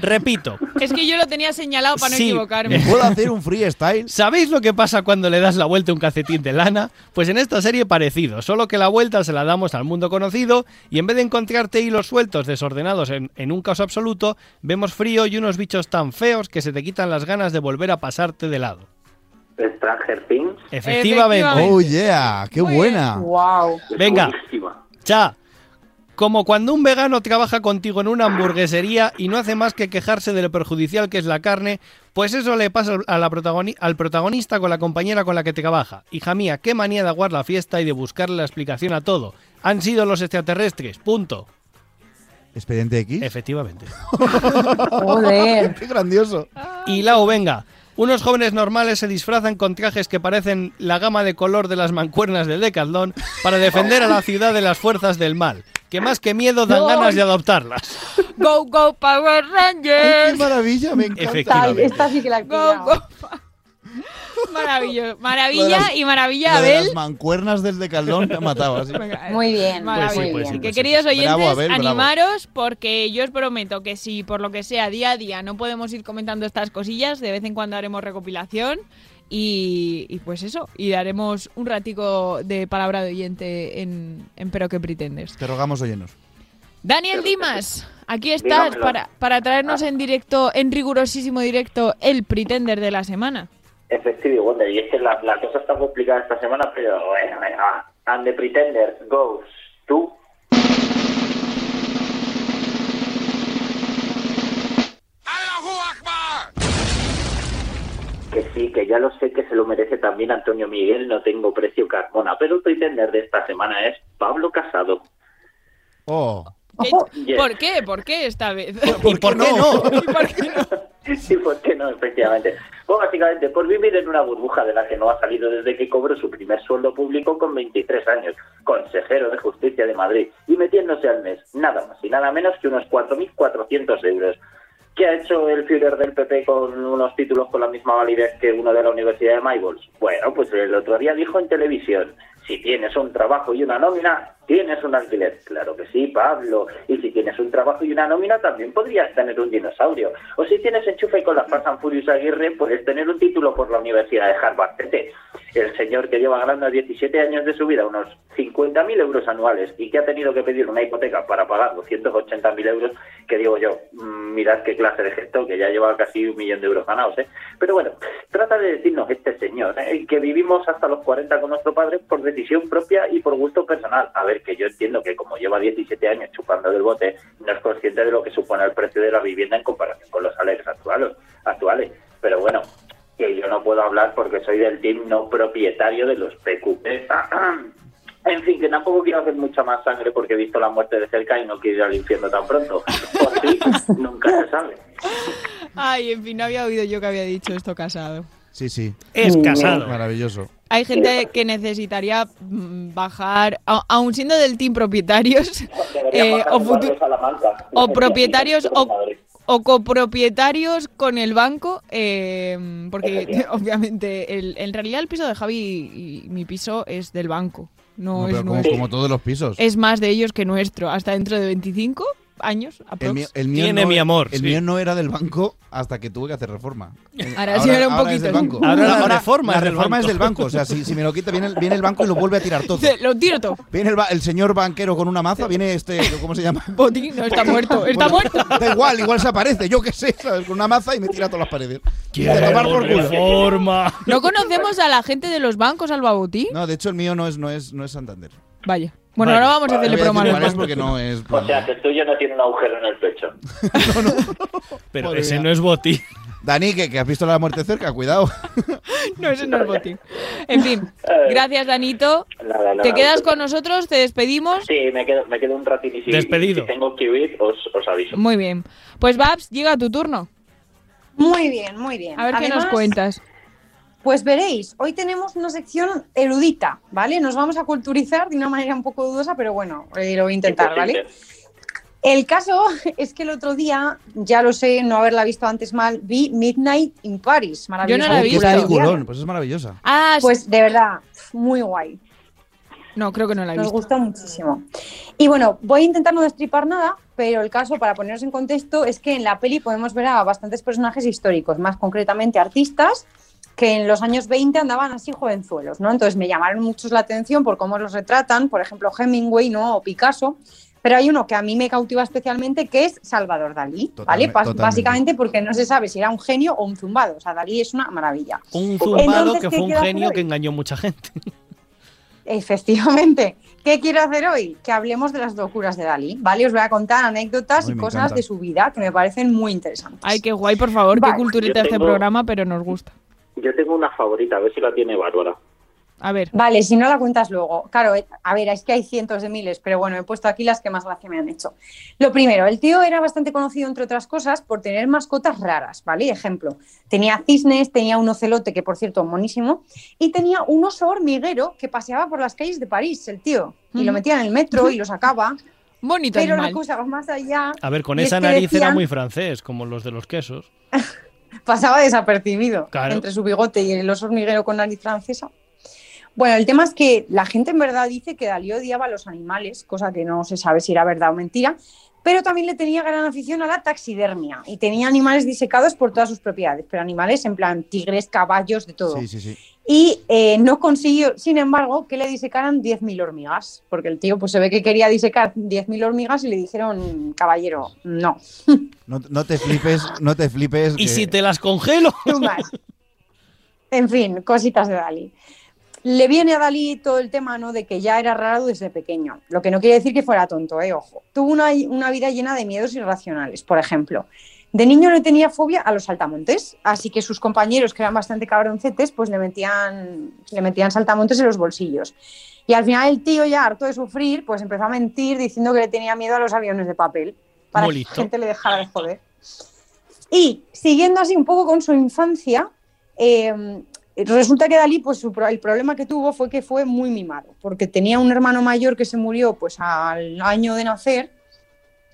Repito. Es que yo lo tenía señalado para no Sí. equivocarme. ¿Puedo hacer un freestyle? ¿Sabéis lo que pasa cuando le das la vuelta a un calcetín de lana? Pues en esta serie parecido, solo que la vuelta se la damos al mundo conocido y en vez de encontrarte hilos sueltos desordenados en, en un caos absoluto, vemos frío y unos bichos tan feos que se te quitan las ganas de volver a pasarte de lado. Stranger Things. Efectivamente. Efectivamente. Oh, yeah. Qué Muy buena. Wow. Venga. Cha, como cuando un vegano trabaja contigo en una hamburguesería y no hace más que quejarse de lo perjudicial que es la carne, pues eso le pasa a la protagoni- al protagonista con la compañera con la que trabaja. Hija mía, qué manía de aguar la fiesta y de buscarle la explicación a todo. Han sido los extraterrestres, punto. Expediente X. Efectivamente. Joder. Qué grandioso. Y Lau, venga. Unos jóvenes normales se disfrazan con trajes que parecen la gama de color de las mancuernas del Decathlon para defender a la ciudad de las fuerzas del mal, que más que miedo dan No. ganas de adoptarlas. Go, go, Power Rangers. ¡Qué maravilla! Me encanta. Efectivamente. Esta sí que la Go, go. Maravilloso. Maravilla y maravilla, Abel. las mancuernas del de Caldón me ha matado así. Muy bien, Maravilla. muy pues bien. sí, que pues queridos oyentes, Bravo, Abel, bravo. animaros porque yo os prometo que si por lo que sea día a día no podemos ir comentando estas cosillas, de vez en cuando haremos recopilación y, y pues eso, y haremos un ratico de palabra de oyente en, en Pero que pretendes. Te rogamos oyenos. Daniel Dimas, aquí estás Dígamelo. para, para traernos en directo, en rigurosísimo directo, el pretender de la semana. Efectivo, Wonder. Y es que la, la cosa está complicada esta semana, pero bueno, venga, va. And the Pretender goes to... Que sí, que ya lo sé que se lo merece también Antonio Miguel, no tengo precio Carmona, pero el Pretender de esta semana es Pablo Casado. Oh. ¿Qué- Yes. ¿Por qué? ¿Por qué esta vez? ¿Y por qué no? ¿Y por qué no? Sí, ¿por qué no? Efectivamente. Pues básicamente por vivir en una burbuja de la que no ha salido desde que cobró su primer sueldo público con 23 años, consejero de justicia de Madrid, y metiéndose al mes nada más y nada menos que unos 4.400 euros. ¿Qué ha hecho el Führer del PP con unos títulos con la misma validez que uno de la Universidad de Maybols? Bueno, pues el otro día dijo en televisión, si tienes un trabajo y una nómina, tienes un alquiler. Claro que sí, Pablo. Y si tienes un trabajo y una nómina, también podrías tener un dinosaurio. O si tienes enchufe con la Fast and Furious Aguirre, puedes tener un título por la Universidad de Harvard. Tete. El señor que lleva ganando a 17 años de su vida unos 50.000 euros anuales y que ha tenido que pedir una hipoteca para pagar 280.000 euros, que digo yo, mm, mirad qué clase de gesto, que ya lleva casi un millón de euros ganados. ¿eh? Pero bueno, trata de decirnos este señor, ¿eh? que vivimos hasta los 40 con nuestro padre por decisión propia y por gusto personal. A ver, que yo entiendo que como lleva 17 años chupando del bote, no es consciente de lo que supone el precio de la vivienda en comparación con los salarios actuales. actuales. Pero bueno, que yo no puedo hablar porque soy del team no propietario de los PQP. En fin, que tampoco quiero hacer mucha más sangre porque he visto la muerte de cerca y no quiero ir al infierno tan pronto. Por sí, nunca se sabe. Ay, en fin, no había oído yo que había dicho esto casado. Sí, sí. Es casado. Maravilloso. Hay gente que necesitaría mm, bajar, aun siendo del team propietarios, eh, o, o propietarios o, copropietarios con el banco, eh, porque obviamente el- en realidad el piso de Javi y mi piso es del banco, no, No, es como, nuestro. como todos los pisos. Es más de ellos que nuestro, hasta dentro de 25 años. El mío, el mío Tiene no, mi amor, El sí. mío no era del banco hasta que tuve que hacer reforma. Ahora sí era un ahora poquito, es del banco. Ahora la reforma la es del reforma es banco. del banco. O sea, si, si me lo quita, viene el, viene el banco y lo vuelve a tirar todo. Lo tiro todo. Viene el, señor banquero con una maza, viene este, ¿cómo se llama? Botín, no, está muerto, está Bueno, muerto. Da igual, igual se aparece, yo qué sé, ¿sabes? Con una maza y me tira todas las paredes. Quiero De tomar por culo. reforma. ¿No conocemos a la gente de los bancos, Alba Botín? No, de hecho el mío no es, no es, no es Santander. Vaya. Bueno, Vale. ahora vamos a Vale, hacerle No promo a porque no es. O sea, que el tuyo no tiene un agujero en el pecho. Pero Podría. ese no es botín. Dani, que, que has visto la muerte cerca, cuidado. No, ese no es botín. En fin, gracias, Danito. Nada, nada. Te quedas con nosotros, te despedimos. Sí, me quedo, me quedo un si, Despedido. si tengo que huir, os, os aviso. Muy bien. Pues Babs, llega tu turno. Muy bien, muy bien. A ver qué nos cuentas. Pues veréis, hoy tenemos una sección erudita, ¿vale? Nos vamos a culturizar de una manera un poco dudosa, pero bueno, eh, lo voy a intentar, ¿vale? El caso es que el otro día, ya lo sé, no haberla visto antes mal, vi Midnight in Paris. Maravillosa Yo no la he visto. pues es maravillosa. Ah, Pues de verdad, muy guay. no, creo que no la he Nos visto. gusta muchísimo. Y bueno, voy a intentar no destripar nada, pero el caso, para poneros en contexto, es que en la peli podemos ver a bastantes personajes históricos, más concretamente artistas que en los años 20 andaban así jovenzuelos, ¿no? Entonces me llamaron mucho la atención por cómo los retratan, por ejemplo, Hemingway, ¿no? O Picasso. Pero hay uno que a mí me cautiva especialmente, que es Salvador Dalí, ¿vale? Totalmente. Básicamente porque no se sabe si era un genio o un zumbado. O sea, Dalí es una maravilla. Un zumbado Entonces, que ¿qué fue un genio que engañó mucha gente. Efectivamente. ¿Qué quiero hacer hoy? Que hablemos de las locuras de Dalí, ¿vale? Os voy a contar anécdotas Ay, y cosas encanta. de su vida que me parecen muy interesantes. Ay, qué guay, por favor, Vale. qué culturita este tengo- programa, pero nos gusta. Yo tengo una favorita, a ver si la tiene Bárbara. A ver, Vale, si no la cuentas luego. Claro, eh, a ver, es que hay cientos de miles, pero bueno, he puesto aquí las que más gracia me han hecho. Lo primero, el tío era bastante conocido, entre otras cosas, por tener mascotas raras, ¿vale? Ejemplo, tenía cisnes, tenía un ocelote, que por cierto, monísimo, y tenía un oso hormiguero que paseaba por las calles de París, el tío, y lo metía en el metro y lo sacaba. Bonito Pero animal. la cosa va más allá. A ver, con es esa nariz era muy francés, como los de los quesos. pasaba desapercibido Claro. entre su bigote y el oso hormiguero con nariz francesa. Bueno, el tema es que la gente en verdad dice que Dalí odiaba a los animales, cosa que no se sabe si era verdad o mentira, pero también le tenía gran afición a la taxidermia y tenía animales disecados por todas sus propiedades, pero animales en plan tigres, caballos, de todo. Sí, sí, sí. Y eh, no consiguió, sin embargo, que le disecaran 10.000 hormigas, porque el tío pues se ve que quería disecar 10.000 hormigas y le dijeron, caballero, no. No, no te flipes, no te flipes. ¿Y que- si te las congelo? En fin, cositas de Dalí. Le viene a Dalí todo el tema ¿no? de que ya era raro desde pequeño, lo que no quiere decir que fuera tonto, ¿eh? ojo. Tuvo una, una vida llena de miedos irracionales, por ejemplo. De niño le tenía fobia a los saltamontes, así que sus compañeros, que eran bastante cabroncetes, pues le metían, le metían saltamontes en los bolsillos. Y al final el tío, ya harto de sufrir, pues empezó a mentir diciendo que le tenía miedo a los aviones de papel, para que la gente le dejara de joder. Y siguiendo así un poco con su infancia, eh, resulta que Dalí, pues su el problema que tuvo fue que fue muy mimado, porque tenía un hermano mayor que se murió pues al año de nacer.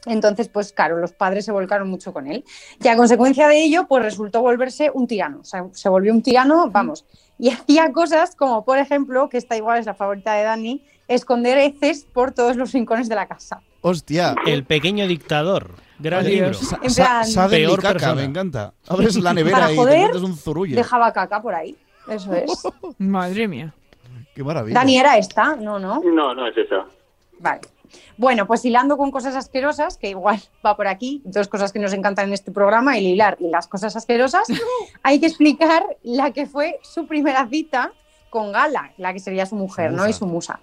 Entonces, pues claro, los padres se volcaron mucho con él. Y a consecuencia de ello, pues resultó volverse un tirano. O sea, se volvió un tirano, vamos. Y hacía cosas como, por ejemplo, que esta igual es la favorita de Dani, esconder heces por todos los rincones de la casa. Hostia. El pequeño dictador. Gran libro. Sa- En sa- plan- sabe mi Peor caca, persona. me encanta. Abres la nevera Para y joder, te metes un zurullo. Dejaba caca por ahí. Eso es. Madre mía. Qué maravilla. Dani, ¿era esta? No, no. No, no es esa. Vale. Bueno, pues hilando con cosas asquerosas, que igual va por aquí, dos cosas que nos encantan en este programa, el hilar y las cosas asquerosas, hay que explicar la que fue su primera cita con Gala, la que sería su mujer, ¿no? Y su musa.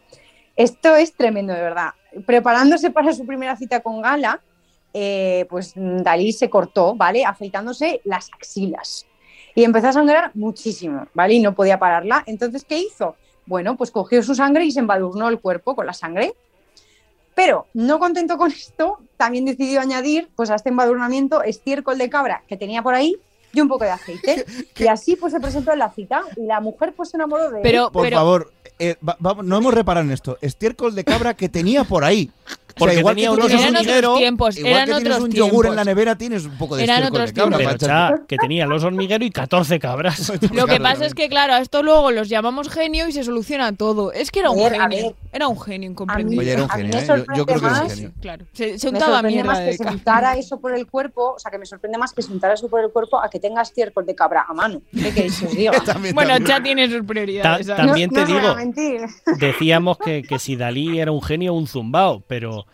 Esto es tremendo, de verdad. Preparándose para su primera cita con Gala, eh, pues Dalí se cortó, ¿vale? Afeitándose las axilas. Y empezó a sangrar muchísimo, ¿vale? Y no podía pararla. Entonces, ¿qué hizo? Bueno, pues cogió su sangre y se embadurnó el cuerpo con la sangre. Pero no contento con esto, también decidió añadir pues, a este embadurnamiento estiércol de cabra que tenía por ahí y un poco de aceite. Y así pues se presentó en la cita y la mujer pues se enamoró de él. Por favor, eh, va- va- no hemos reparado en esto. Estiércol de cabra que tenía por ahí. Porque igual tenía que tú unos tienes un hormigueros, hormiguero, tiempos, igual eran que tienes otros un yogur en tiempos. la nevera, tienes un poco de Eran otros de cabra. Pero, cha, que tenía los hormigueros y 14 cabras. Lo que pasa es que, claro, a esto luego los llamamos genio y se soluciona todo. Es que era un A ver, a genio. ver. Era un genio incomprendido. Oye, era un A mí genio, me ¿eh? Yo- Yo, sorprende creo que era un más- genio. Claro. Se, se me untaba sorprende mierda más que de se ca- untara eso por el cuerpo, o sea, que me sorprende más que se untara eso por el cuerpo a que tenga estiércol de cabra a mano. ¿Qué queréis que os diga? Bueno, ya tiene sus prioridades. Ta- también te no, no voy digo, decíamos que, que si Dalí era un genio o un zumbao, pero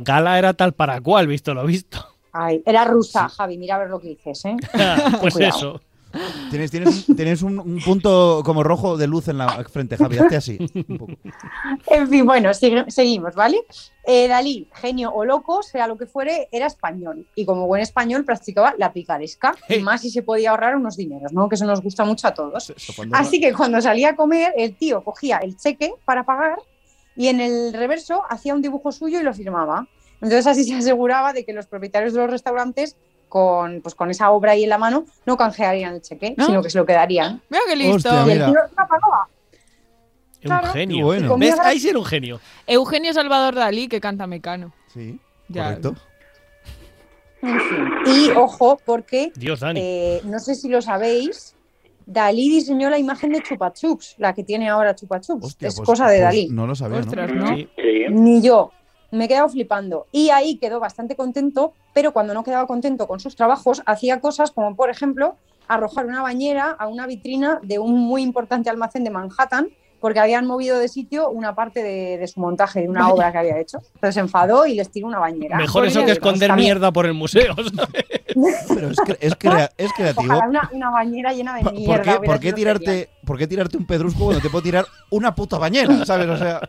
Gala era tal para cual, visto lo visto. Ay, era rusa, Javi, mira a ver lo que dices, ¿eh? pues Cuidado. eso. Tienes, tienes, tienes un, un punto como rojo de luz en la frente, Javi. Hazte así. un poco. En fin, bueno, sigue- seguimos, ¿vale? Eh, Dalí, genio o loco, sea lo que fuere, era español. Y como buen español practicaba la picaresca. Y más si se podía ahorrar unos dineros, ¿no? Que eso nos gusta mucho a todos. Así que cuando salía a comer, el tío cogía el cheque para pagar y en el reverso hacía un dibujo suyo y lo firmaba. Entonces así se aseguraba de que los propietarios de los restaurantes con, pues, con esa obra ahí en la mano no canjearían el cheque, ¿No? sino que se lo quedarían. Mira qué listo. Hostia, Y el mira. tío la pagaba. Un Claro. genio. Qué bueno. ¿Ves? Ahí sí era un genio. Eugenio Salvador Dalí que canta Mecano. Sí, Ya. correcto. En fin. Y ojo, porque Dios, Dani. eh, no sé si lo sabéis, Dalí diseñó la imagen de Chupa Chups, la que tiene ahora Chupa Chups. Hostia, es pues- cosa de pues Dalí. No lo sabía, ¿no? Ostras, ¿no? Sí. Sí. Ni yo. Me he quedado flipando. Y ahí quedó bastante contento, pero cuando no quedaba contento con sus trabajos, hacía cosas como, por ejemplo, arrojar una bañera a una vitrina de un muy importante almacén de Manhattan, porque habían movido de sitio una parte de, de su montaje, de una obra que había hecho. Entonces se enfadó y les tiró una bañera. Mejor eso que Pues esconder también, mierda por el museo. ¿sabes? Pero es, cre- es, crea- es creativo. Ojalá una, una bañera llena de ¿Por mierda. qué, por qué tirarte. ¿Por qué tirarte un pedrusco cuando te puedo tirar una puta bañera? ¿Sabes? O sea,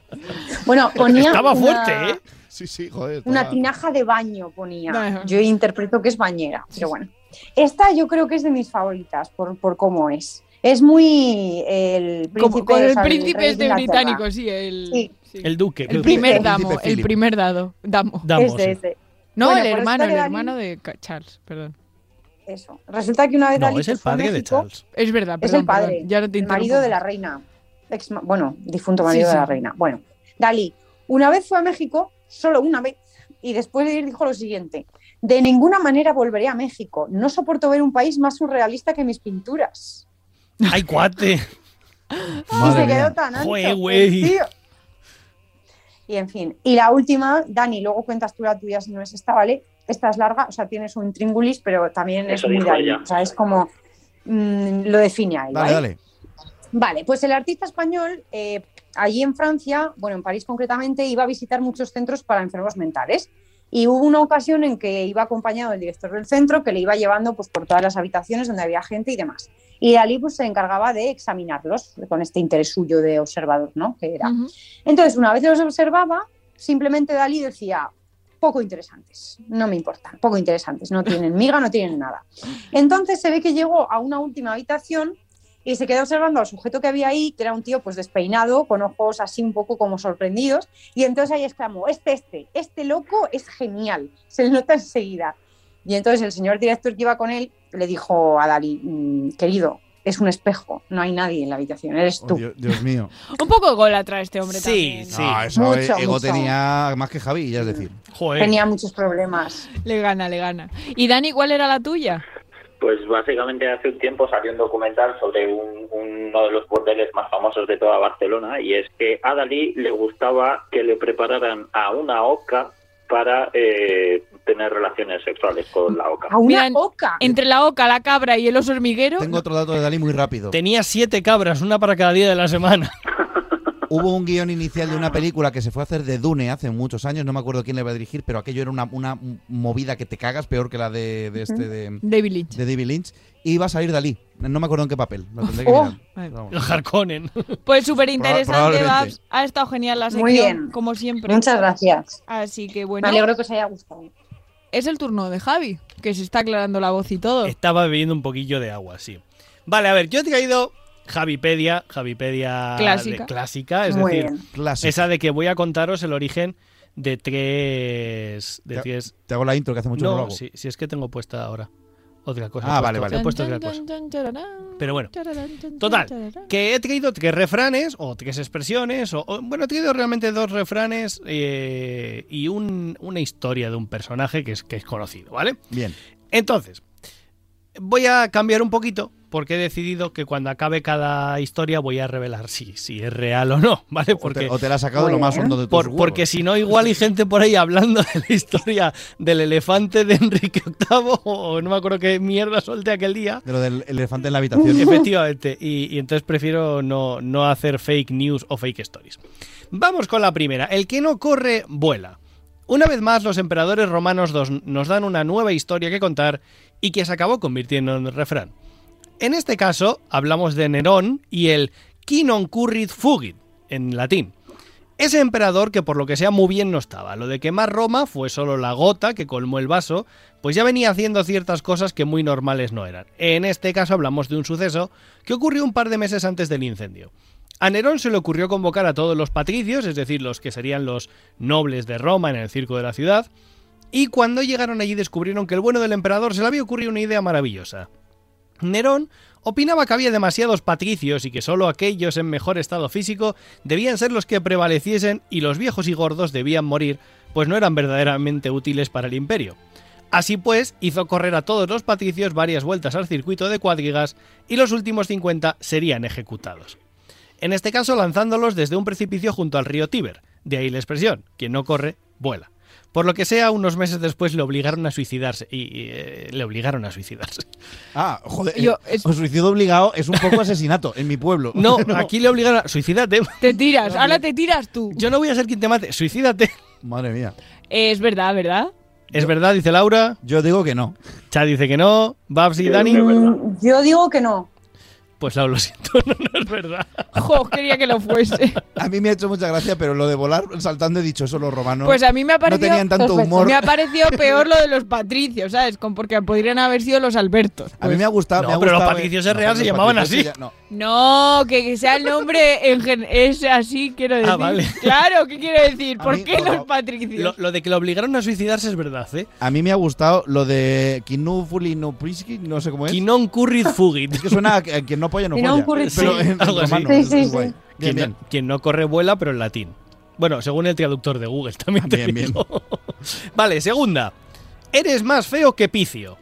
Bueno, ponía Estaba una- fuerte, ¿eh? sí, sí, joder. Una tinaja de baño ponía. Ajá. Yo interpreto que es bañera, pero bueno. Esta yo creo que es de mis favoritas por, por cómo es. Es muy el príncipe, Como con o el príncipe este de Inglaterra. británico, sí, el, Sí. sí. El duque. El el primer príncipe damo, el primer dado, damo. No, Bueno, el hermano, el hermano de Charles, perdón. Eso. Resulta que una vez No, Dalí es el padre de México, Charles. Es verdad, Es perdón, el padre, perdón, ya no te el marido de la reina. Ex- bueno, difunto marido Sí, de la reina. Bueno, Dalí, una vez fue a México, solo una vez, y después de ir dijo lo siguiente, de ninguna manera volveré a México, no soporto ver un país más surrealista que mis pinturas. ¡Ay, cuate! y se quedó tan ancho. Güey. Y en fin, y la última, Dani, luego cuentas tú la tuya si no es esta, ¿vale? Esta es larga, o sea, tienes un intríngulis, pero también es Eso muy dijo Dani, o sea, es como mm, lo define a él, Dale, ¿vale? dale. Vale, pues el artista español, eh, allí en Francia, bueno, en París concretamente, iba a visitar muchos centros para enfermos mentales. Y hubo una ocasión en que iba acompañado del director del centro, que le iba llevando pues, por todas las habitaciones donde había gente y demás. Y Dalí pues, se encargaba de examinarlos con este interés suyo de observador, ¿no? Que era. Entonces, una vez los observaba, simplemente Dalí decía, poco interesantes, no me importan, poco interesantes, no tienen miga, no tienen nada. Entonces se ve que llegó a una última habitación y se quedó observando al sujeto que había ahí, que era un tío pues despeinado, con ojos así un poco como sorprendidos, y entonces ahí exclamó, este, este, este loco es genial, se le nota enseguida. Y entonces el señor director que iba con él le dijo a Dalí, "Mm, querido, es un espejo, no hay nadie en la habitación, eres tú. Oh, Dios, Dios mío. Un poco gol trae este hombre Sí, también. sí. No, eso Mucho, Ego mucho. tenía más que Javi, ya es decir. Joder. Tenía muchos problemas. Le gana, le gana. ¿Y Dani, cuál era la tuya? Pues básicamente hace un tiempo salió un documental sobre un- uno de los bordeles más famosos de toda Barcelona y es que a Dalí le gustaba que le prepararan a una oca para eh, tener relaciones sexuales con la oca. A una Mira, oca. Entre la oca, la cabra y el oso hormiguero. Tengo otro dato de Dalí muy rápido. Tenía siete cabras, una para cada día de la semana. Hubo un guion inicial de una película que se fue a hacer de Dune hace muchos años, no me acuerdo quién le iba a dirigir, pero aquello era una, una movida que te cagas, peor que la de, de este de, David Lynch. de David Lynch. Y iba a salir Dalí. No me acuerdo en qué papel. Lo tendré que Oh. mirar. Harkonnen. Pues súper interesante. Babs. Ha estado genial la sección, Muy bien. como siempre. Muchas gracias. Así que Me bueno, alegro que os haya gustado. es el turno de Javi, que se está aclarando la voz y todo. Estaba bebiendo un poquillo de agua, sí. Vale, a ver, yo he traído Javipedia, Javipedia Clásica. de clásica, es Muy decir, esa de que voy a contaros el origen de tres... De Te- tres Te hago la intro que hace mucho no lo no, hago. si, si es que tengo puesta ahora otra cosa. Ah, vale, vale. he puesto otra cosa. Pero bueno, Total, que he traído tres refranes o tres expresiones, o, o- bueno, he traído realmente dos refranes eh, y un- una historia de un personaje que es, que es conocido, ¿vale? Bien. Entonces, voy a cambiar un poquito porque he decidido que cuando acabe cada historia voy a revelar si, si es real o no, ¿vale? O te, Porque, o te la has sacado lo más hondo de tus por- huevos. porque si no, igual hay gente por ahí hablando de la historia del elefante de Enrique VIII o no me acuerdo qué mierda solté aquel día. De lo del elefante en la habitación. Efectivamente, y, y entonces prefiero no, no hacer fake news o fake stories. Vamos con la primera. El que no corre, vuela. Una vez más, los emperadores romanos nos dan una nueva historia que contar y que se acabó convirtiendo en refrán. En este caso, hablamos de Nerón y el qui non currit fugit, en latín. Ese emperador que por lo que sea muy bien no estaba. Lo de quemar Roma fue solo la gota que colmó el vaso, pues ya venía haciendo ciertas cosas que muy normales no eran. En este caso hablamos de un suceso que ocurrió un par de meses antes del incendio. A Nerón se le ocurrió convocar a todos los patricios, es decir, los que serían los nobles de Roma en el circo de la ciudad, y cuando llegaron allí descubrieron que el bueno del emperador se le había ocurrido una idea maravillosa. Nerón opinaba que había demasiados patricios y que solo aquellos en mejor estado físico debían ser los que prevaleciesen y los viejos y gordos debían morir, pues no eran verdaderamente útiles para el imperio. Así pues, hizo correr a todos los patricios varias vueltas al circuito de cuadrigas y los últimos 50 serían ejecutados. En este caso lanzándolos desde un precipicio junto al río Tíber, de ahí la expresión, quien no corre, vuela. Por lo que sea, unos meses después le obligaron a suicidarse. Y, y, eh, le obligaron a suicidarse. Ah, joder. Yo- es- un suicidio obligado es un poco asesinato en mi pueblo. No, aquí le obligaron a suicídate. Te tiras, ahora te tiras tú. Yo no voy a ser quien te mate, suicídate. Madre mía. Es verdad, ¿verdad? Es verdad, dice Laura. Yo digo que no. Chad dice que no. Babs y Dani. Yo digo que no. Pues lo siento, no, no es verdad. Jo, quería que lo fuese. A mí me ha hecho mucha gracia, pero lo de volar saltando he dicho eso los romanos. Pues a mí me ha no parecido. tenían tanto humor. Me ha parecido peor lo de los patricios, ¿sabes? Porque podrían haber sido los Albertos. A mí me ha gustado. No, me ha pero los gustado, patricios eh, es real, no, se llamaban así. ya- no. No, que, que sea el nombre en gen- es así, quiero decir. Ah, vale. Claro, ¿qué quiero decir? ¿Por mí, qué los patricios? Lo, lo de que lo obligaron a suicidarse es verdad, ¿eh? A mí me ha gustado lo de Kinufuli no Prisky, no sé cómo es. Quinon currit fugit. Es que suena a quien no no Pero en Algo así. romano. Sí, es- sí, es sí. guay. Bien, Quien, bien. no, quien no corre vuela, pero en latín. Bueno, según el traductor de Google también te Bien. Vale, segunda. Eres más feo que Picio.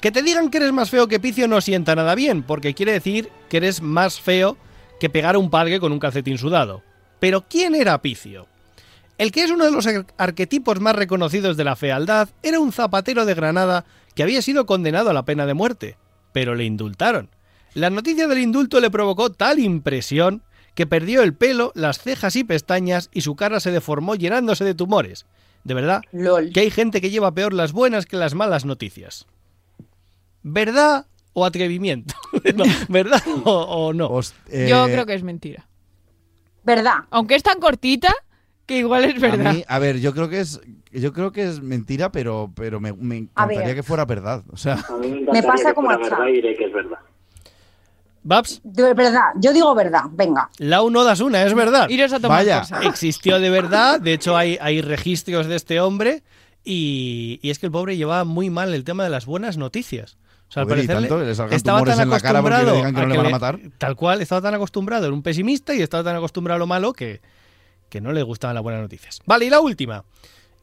Que te digan que eres más feo que Picio no sienta nada bien, porque quiere decir que eres más feo que pegar a un padre con un calcetín sudado. Pero ¿quién era Picio? El que es uno de los ar- arquetipos más reconocidos de la fealdad era un zapatero de Granada que había sido condenado a la pena de muerte, pero le indultaron. La noticia del indulto le provocó tal impresión que perdió el pelo, las cejas y pestañas y su cara se deformó llenándose de tumores. De verdad, que hay gente que lleva peor las buenas que las malas noticias. ¿Verdad o atrevimiento? No, ¿Verdad o, o no? Eh, Yo creo que es mentira. ¿Verdad? Aunque es tan cortita que igual es verdad. A, mí, a ver, yo creo que es yo creo que es mentira, pero pero me, encantaría que fuera verdad. O sea, A mí me, pasa que como fuera a verdad Chá. y diré que es verdad. Babs, De verdad, yo digo verdad, venga. Lau no das una, es verdad. Iros a tomar Vaya. Existió de verdad, de hecho hay, hay registros de este hombre y, y es que el pobre llevaba muy mal el tema de las buenas noticias. O sea, al parecer tanto, le salgan estaba tan en la cara acostumbrado digan que no a le van a matar. Tal cual, estaba tan acostumbrado, era un pesimista y estaba tan acostumbrado a lo malo que, que no le gustaban las buenas noticias. Vale, y la última.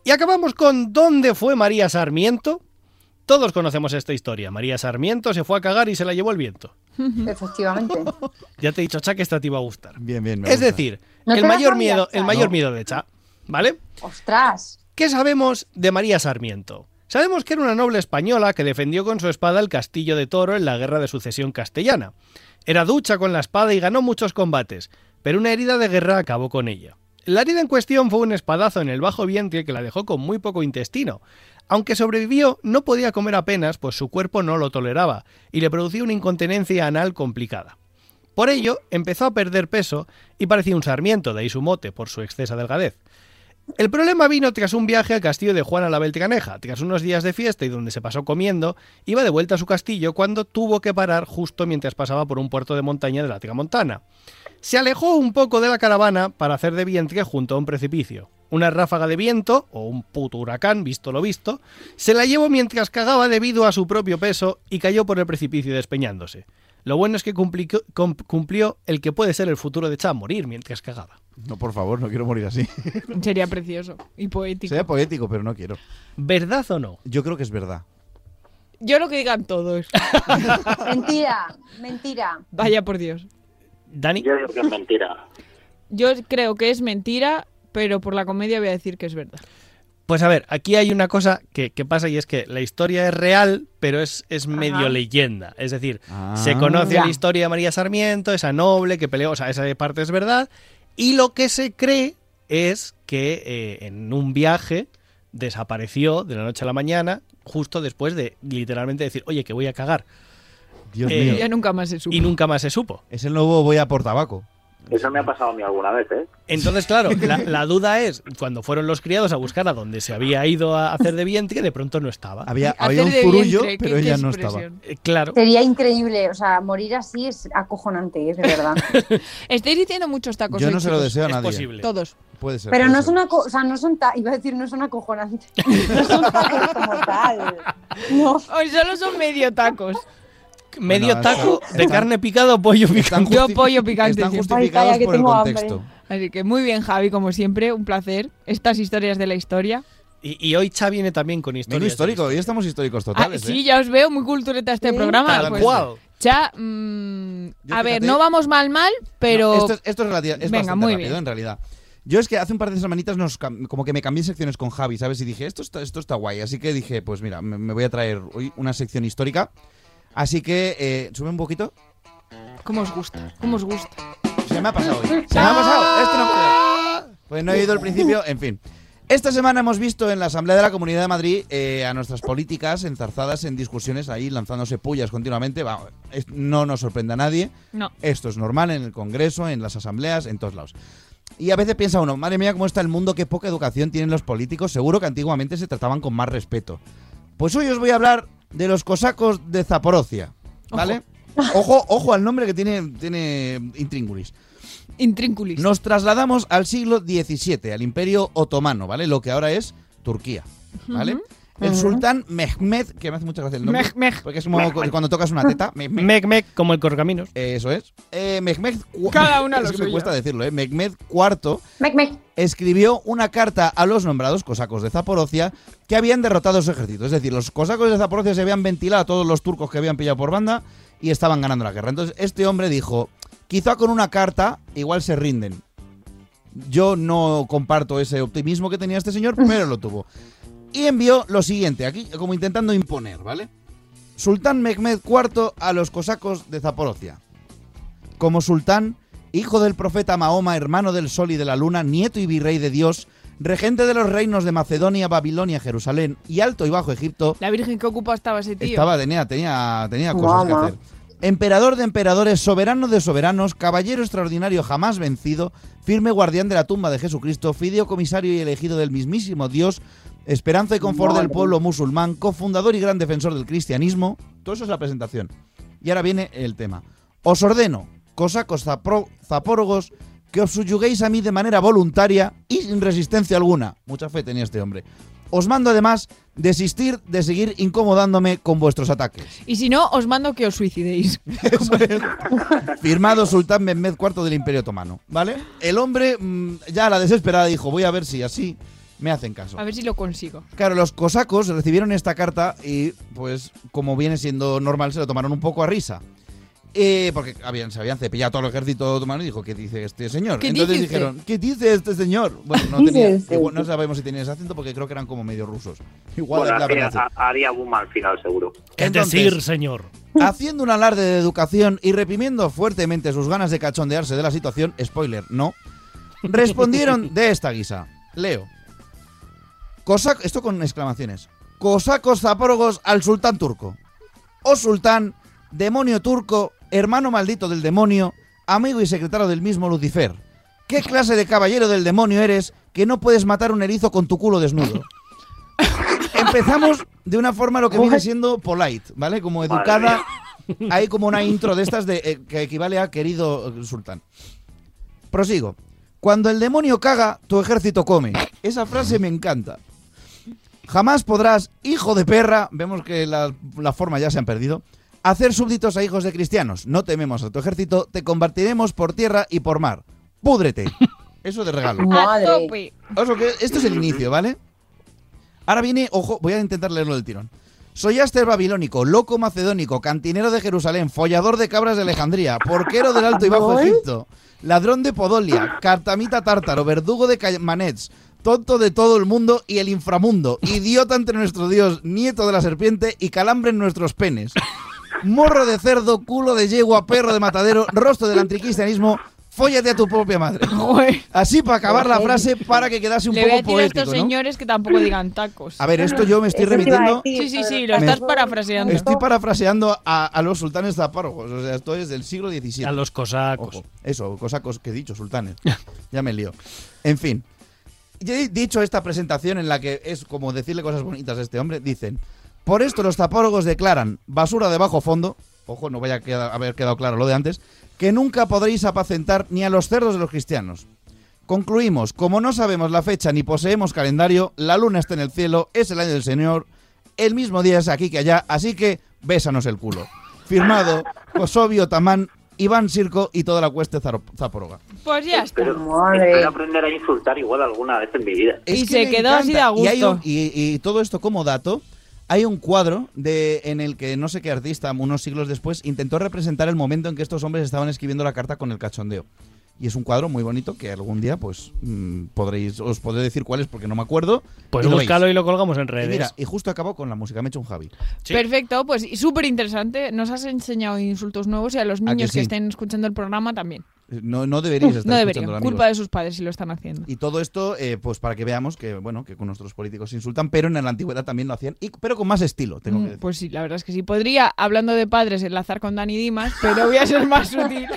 Y acabamos con ¿dónde fue María Sarmiento? Todos conocemos esta historia. María Sarmiento se fue a cagar y se la llevó el viento. Efectivamente. Ya te he dicho, Cha, que esta te iba a gustar. bien, bien. me Es gusta. decir, No el mayor sabías, miedo, el mayor No. miedo de Cha, ¿vale? Ostras. ¿Qué sabemos de María Sarmiento? Sabemos que era una noble española que defendió con su espada el castillo de Toro en la guerra de sucesión castellana. Era ducha con la espada y ganó muchos combates, pero una herida de guerra acabó con ella. La herida en cuestión fue un espadazo en el bajo vientre que la dejó con muy poco intestino. Aunque sobrevivió, no podía comer apenas, pues su cuerpo no lo toleraba, y le producía una incontinencia anal complicada. Por ello, empezó a perder peso y parecía un sarmiento, de ahí su mote, por su excesa delgadez. El problema vino tras un viaje al castillo de Juana la Beltraneja. Tras unos días de fiesta y donde se pasó comiendo, iba de vuelta a su castillo cuando tuvo que parar justo mientras pasaba por un puerto de montaña de la Tramontana. Se alejó un poco de la caravana para hacer de vientre junto a un precipicio. Una ráfaga de viento, o un puto huracán, visto lo visto, se la llevó mientras cagaba debido a su propio peso y cayó por el precipicio despeñándose. Lo bueno es que cumplió, cum- cumplió el que puede ser el futuro de Cha, morir mientras cagaba. No, por favor, no quiero morir así. Sería precioso y poético. Sería poético, pero no quiero. ¿Verdad o no? Yo creo que es verdad. Yo lo que digan todos. Mentira, mentira. Vaya por Dios. Dani. Yo digo que es mentira. Yo creo que es mentira, pero por la comedia voy a decir que es verdad. Pues a ver, aquí hay una cosa que, que pasa y es que la historia es real, pero es, es medio leyenda. Es decir, se conoce Ya. la historia de María Sarmiento, esa noble que peleó, o sea, esa parte es verdad. Y lo que se cree es que eh, en un viaje desapareció de la noche a la mañana, justo después de literalmente decir, oye, que voy a cagar. Dios Eh, mío. Ya nunca más se supo. Y nunca más se supo. Es el nuevo voy a por tabaco. Eso me ha pasado a mí alguna vez, ¿eh? Entonces, claro, la, la duda es, cuando fueron los criados a buscar a donde se había ido a hacer de vientre, de pronto no estaba. Había, un vientre, pero ella no estaba. Eh, claro. Sería increíble, o sea, morir así es acojonante, es de verdad. Estáis diciendo muchos tacos. Yo no se lo deseo a Es nadie. posible. Todos. Puede ser. Pero puede no es ser. una cosa, o sea, no son iba a decir no son acojonantes. No son tacos como tal. No. Solo son medio tacos. Medio Bueno, taco está- de está- carne picada o pollo picante. Yo pollo picante Están siempre. justificados Ay, calla, que por el hambre. contexto. Así que muy bien, Javi, como siempre, un placer. Estas historias de la historia. Y, y hoy Cha viene también con historias. Vengo histórico, hoy estamos históricos Ah, totales. sí, ¿eh? ya os veo muy cultureta este Sí. programa. Tal Pues, cual. Cha, mm, a ver, no vamos mal, mal, pero. No, esto, es- esto es, relativa- es Venga, bastante muy rápido, bien. en realidad. Yo es que hace un par de semanitas nos como que me cambié secciones con Javi, ¿sabes? Y dije, esto está, esto está guay. Así que dije, pues mira, me, me voy a traer hoy una sección histórica. Así que, eh, sube un poquito. ¿Cómo os gusta? ¿Cómo os gusta? Se me ha pasado hoy. Se me ha pasado. Esto no puede. Pues no he oído el principio. En fin. Esta semana hemos visto en la Asamblea de la Comunidad de Madrid eh, a nuestras políticas enzarzadas en discusiones ahí, lanzándose pullas continuamente. Va, es- no nos sorprende a nadie. No. Esto es normal en el Congreso, en las asambleas, en todos lados. Y a veces piensa uno, madre mía, cómo está el mundo, qué poca educación tienen los políticos. Seguro que antiguamente se trataban con más respeto. Pues hoy os voy a hablar de los cosacos de Zaporozia. ¿Vale? Ojo, ojo al nombre que tiene, tiene intríngulis. Intrínculis. Nos trasladamos al siglo XVII, al Imperio Otomano, ¿vale? Lo que ahora es Turquía, ¿vale? El sultán Mehmed, que me hace mucha gracia el nombre, Mehmed. porque es como cu- cuando tocas una teta. Mehmed. Como el correcaminos. Eso es. Eh, Mehmed Cada una es lo que me suyo. cuesta decirlo, ¿eh? Mehmed IV escribió una carta a los nombrados cosacos de Zaporocia que habían derrotado su ejército. Es decir, los cosacos de Zaporocia se habían ventilado a todos los turcos que habían pillado por banda y estaban ganando la guerra. Entonces, este hombre dijo, quizá con una carta igual se rinden. Yo no comparto ese optimismo que tenía este señor, pero lo tuvo. Y envió lo siguiente, aquí como intentando imponer, ¿vale? Sultán Mehmed IV a los cosacos de Zaporocia. Como sultán, hijo del profeta Mahoma, hermano del sol y de la luna, nieto y virrey de Dios, regente de los reinos de Macedonia, Babilonia, Jerusalén y Alto y Bajo Egipto, La Virgen que ocupa estaba ese tío. estaba, tenía, tenía, tenía cosas que hacer. Emperador de emperadores, soberano de soberanos, caballero extraordinario jamás vencido, firme guardián de la tumba de Jesucristo, fideicomisario y elegido del mismísimo Dios, esperanza y confort del pueblo musulmán, cofundador y gran defensor del cristianismo. Todo eso es la presentación. Y ahora viene el tema. Os ordeno, cosacos zapórogos, que os subyuguéis a mí de manera voluntaria y sin resistencia alguna. Mucha fe tenía este hombre. Os mando además desistir de seguir incomodándome con vuestros ataques. Y si no, os mando que os suicidéis. Firmado Sultán Mehmed IV del Imperio Otomano, ¿vale? El hombre mm, ya a la desesperada dijo, voy a ver si así me hacen caso. A ver si lo consigo. Claro, los cosacos recibieron esta carta y, pues, como viene siendo normal, se lo tomaron un poco a risa. Eh, porque habían, se habían cepillado todo el ejército otomano y dijo, ¿qué dice este señor? ¿Qué Entonces dice usted? dijeron, ¿qué dice este señor? Bueno, no, tenía, este. igual- no sabemos si tenía ese acento porque creo que eran como medio rusos. Igual Bueno, es la haría, haría boom al final, seguro. Es decir, señor. Haciendo un alarde de educación y reprimiendo fuertemente sus ganas de cachondearse de la situación, spoiler, no, respondieron de esta guisa. Leo. Cosac- esto con exclamaciones. Cosacos zapórogos al sultán turco. Oh sultán, demonio turco, hermano maldito del demonio, amigo y secretario del mismo Lucifer. ¿Qué clase de caballero del demonio eres que no puedes matar un erizo con tu culo desnudo? Empezamos de una forma lo que viene siendo polite, ¿vale? Como Madre educada. Hay como una intro de estas de, eh, que equivale a querido eh, sultán. Prosigo. Cuando el demonio caga, tu ejército come. Esa frase me encanta. Jamás podrás, hijo de perra, vemos que la, la forma ya se han perdido, hacer súbditos a hijos de cristianos. No tememos a tu ejército, te combatiremos por tierra y por mar. Púdrete. Eso de regalo. Que esto es el inicio, ¿vale? Ahora viene, ojo, voy a intentar leerlo del tirón. Soy Aster Babilónico, loco macedónico, cantinero de Jerusalén, follador de cabras de Alejandría, porquero del Alto y Bajo. Egipto, ladrón de Podolia, cartamita tártaro, verdugo de Caymanets, tonto de todo el mundo y el inframundo, idiota ante nuestro Dios, nieto de la serpiente y calambre en nuestros penes. Morro de cerdo, culo de yegua, perro de matadero, rostro del anticristianismo, fóllate a tu propia madre. Así para acabar la frase para que quedase un Le voy a poco decir a poético, estos ¿no? señores que tampoco digan tacos. A ver, esto yo me estoy remitiendo- Sí, sí, sí, lo estás parafraseando. Estoy parafraseando a, a los sultanes zapárogos. O sea, esto es del siglo XVII. A los cosacos. Ojo, eso, cosacos que he dicho, sultanes. ya me lío. En fin. Dicho esta presentación en la que es como decirle cosas bonitas a este hombre. Dicen, por esto los zapárogos declaran basura de bajo fondo. Ojo, no vaya a queda- haber quedado claro lo de antes. Que nunca podréis apacentar ni a los cerdos de los cristianos. Concluimos, como no sabemos la fecha ni poseemos calendario, la luna está en el cielo, es el año del Señor, el mismo día es aquí que allá, así que bésanos el culo. Firmado, Kosovio, Tamán, Iván Sirco y toda la cueste zaporoga. Pues ya está. Espero aprender a insultar igual alguna vez en mi vida. Es Y que se quedó así de a Y, hay gusto. un- y- y todo esto como dato, hay un cuadro de, en el que no sé qué artista, unos siglos después, intentó representar el momento en que estos hombres estaban escribiendo la carta con el cachondeo. Y es un cuadro muy bonito que algún día, pues, mm, podréis, os podré decir cuál es porque no me acuerdo. Pues y lo búscalo y lo colgamos en Y redes. mira, y justo acabó con la música, me he hecho un Javi. Perfecto, pues súper interesante. Nos has enseñado insultos nuevos y a los ¿A que niños que, estén escuchando el programa también. No, no deberíais estar no deberían. escuchándolo, Culpa amigos. de sus padres si lo están haciendo. Y todo esto, eh, pues para que veamos que, bueno, que con nuestros políticos se insultan, pero en la antigüedad también lo hacían, y, pero con más estilo, tengo que Mm, decir. Pues sí, la verdad es que sí. Podría, hablando de padres, enlazar con Dani Dimas, pero voy a ser más sutil.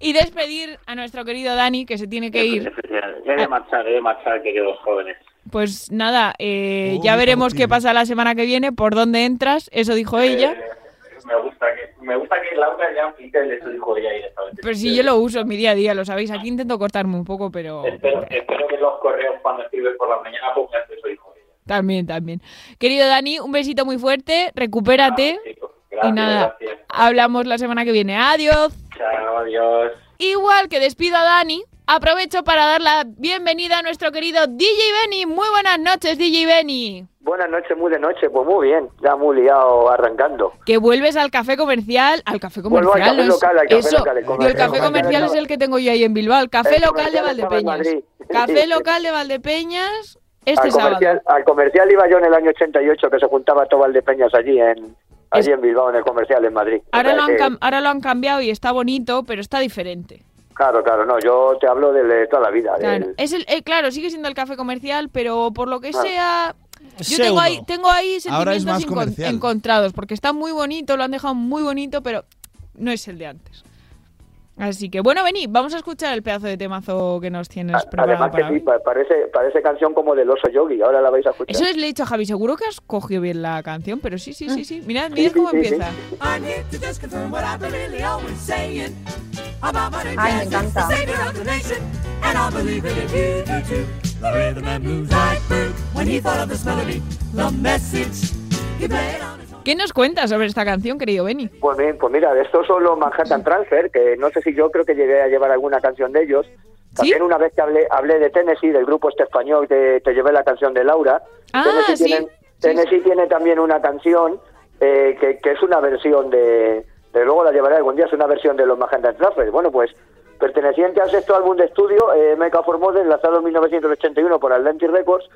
Y despedir a nuestro querido Dani, que se tiene que ir. He de marchar, he de marchar, queridos jóvenes. Pues nada, eh, Oh, ya veremos qué pasa la semana que viene, por dónde entras, eso dijo ella. Eh, me gusta que, me gusta que Laura ya aplique eso dijo ella directamente. Pero si yo lo uso en mi día a día, lo sabéis. Aquí intento cortarme un poco, pero... Espero, espero que los correos cuando escribes por la mañana pongas eso dijo ella. También, también. Querido Dani, un besito muy fuerte, recupérate. Gracias, y nada, gracias. hablamos la semana que viene. Adiós. Chao, adiós. Igual que despido a Dani, aprovecho para dar la bienvenida a nuestro querido DJ Benny. Muy buenas noches, DJ Benny. Buenas noches, muy de noche. Pues muy bien, ya muy liado arrancando. Que vuelves al café comercial, al café comercial. al café no es- local, al café eso, local, el café comercial es el que tengo yo ahí en Bilbao, el café El local de Valdepeñas. Café local de Valdepeñas este al, sábado. comercial, al comercial iba yo en el año 88, que se juntaba todo Valdepeñas allí en, allí en Bilbao, en el comercial, en Madrid. O Ahora sea lo, han que- cam- ahora lo han cambiado y está bonito, pero está diferente. Claro, claro, no, yo te hablo de, de toda la vida. Claro, del- es el, eh, claro, sigue siendo el café comercial, pero por lo que Ah. sea, yo tengo ahí, tengo ahí sentimientos más encon- comercial. encontrados, porque está muy bonito, lo han dejado muy bonito, pero no es el de antes. Así que bueno, vení, vamos a escuchar el pedazo de temazo que nos tienes preparado Además que para sí, hoy. pa- parece, parece canción como del oso yogi, ahora la vais a escuchar. Eso es, le he dicho a Javi, seguro que has cogido bien la canción, pero sí, sí, sí, sí. Mirad, Sí, mirad sí, cómo sí, sí. empieza. Ay, me encanta. the ¿Qué nos cuentas sobre esta canción, querido Benny? Pues, bien, pues mira, estos son los Manhattan Transfer, que no sé si yo creo que llegué a llevar alguna canción de ellos. También una vez que hablé, hablé de Tennessee, del grupo este español, que te llevé la canción de Laura. Ah, Tennessee, sí. tienen- Tennessee tiene también una canción eh, que, que es una versión de, de... Luego la llevaré algún día, es una versión de los Manhattan Transfer. Bueno, pues perteneciente al sexto álbum de estudio, eh, Mecha for Modern, lanzado en 1981 por Atlantic Records.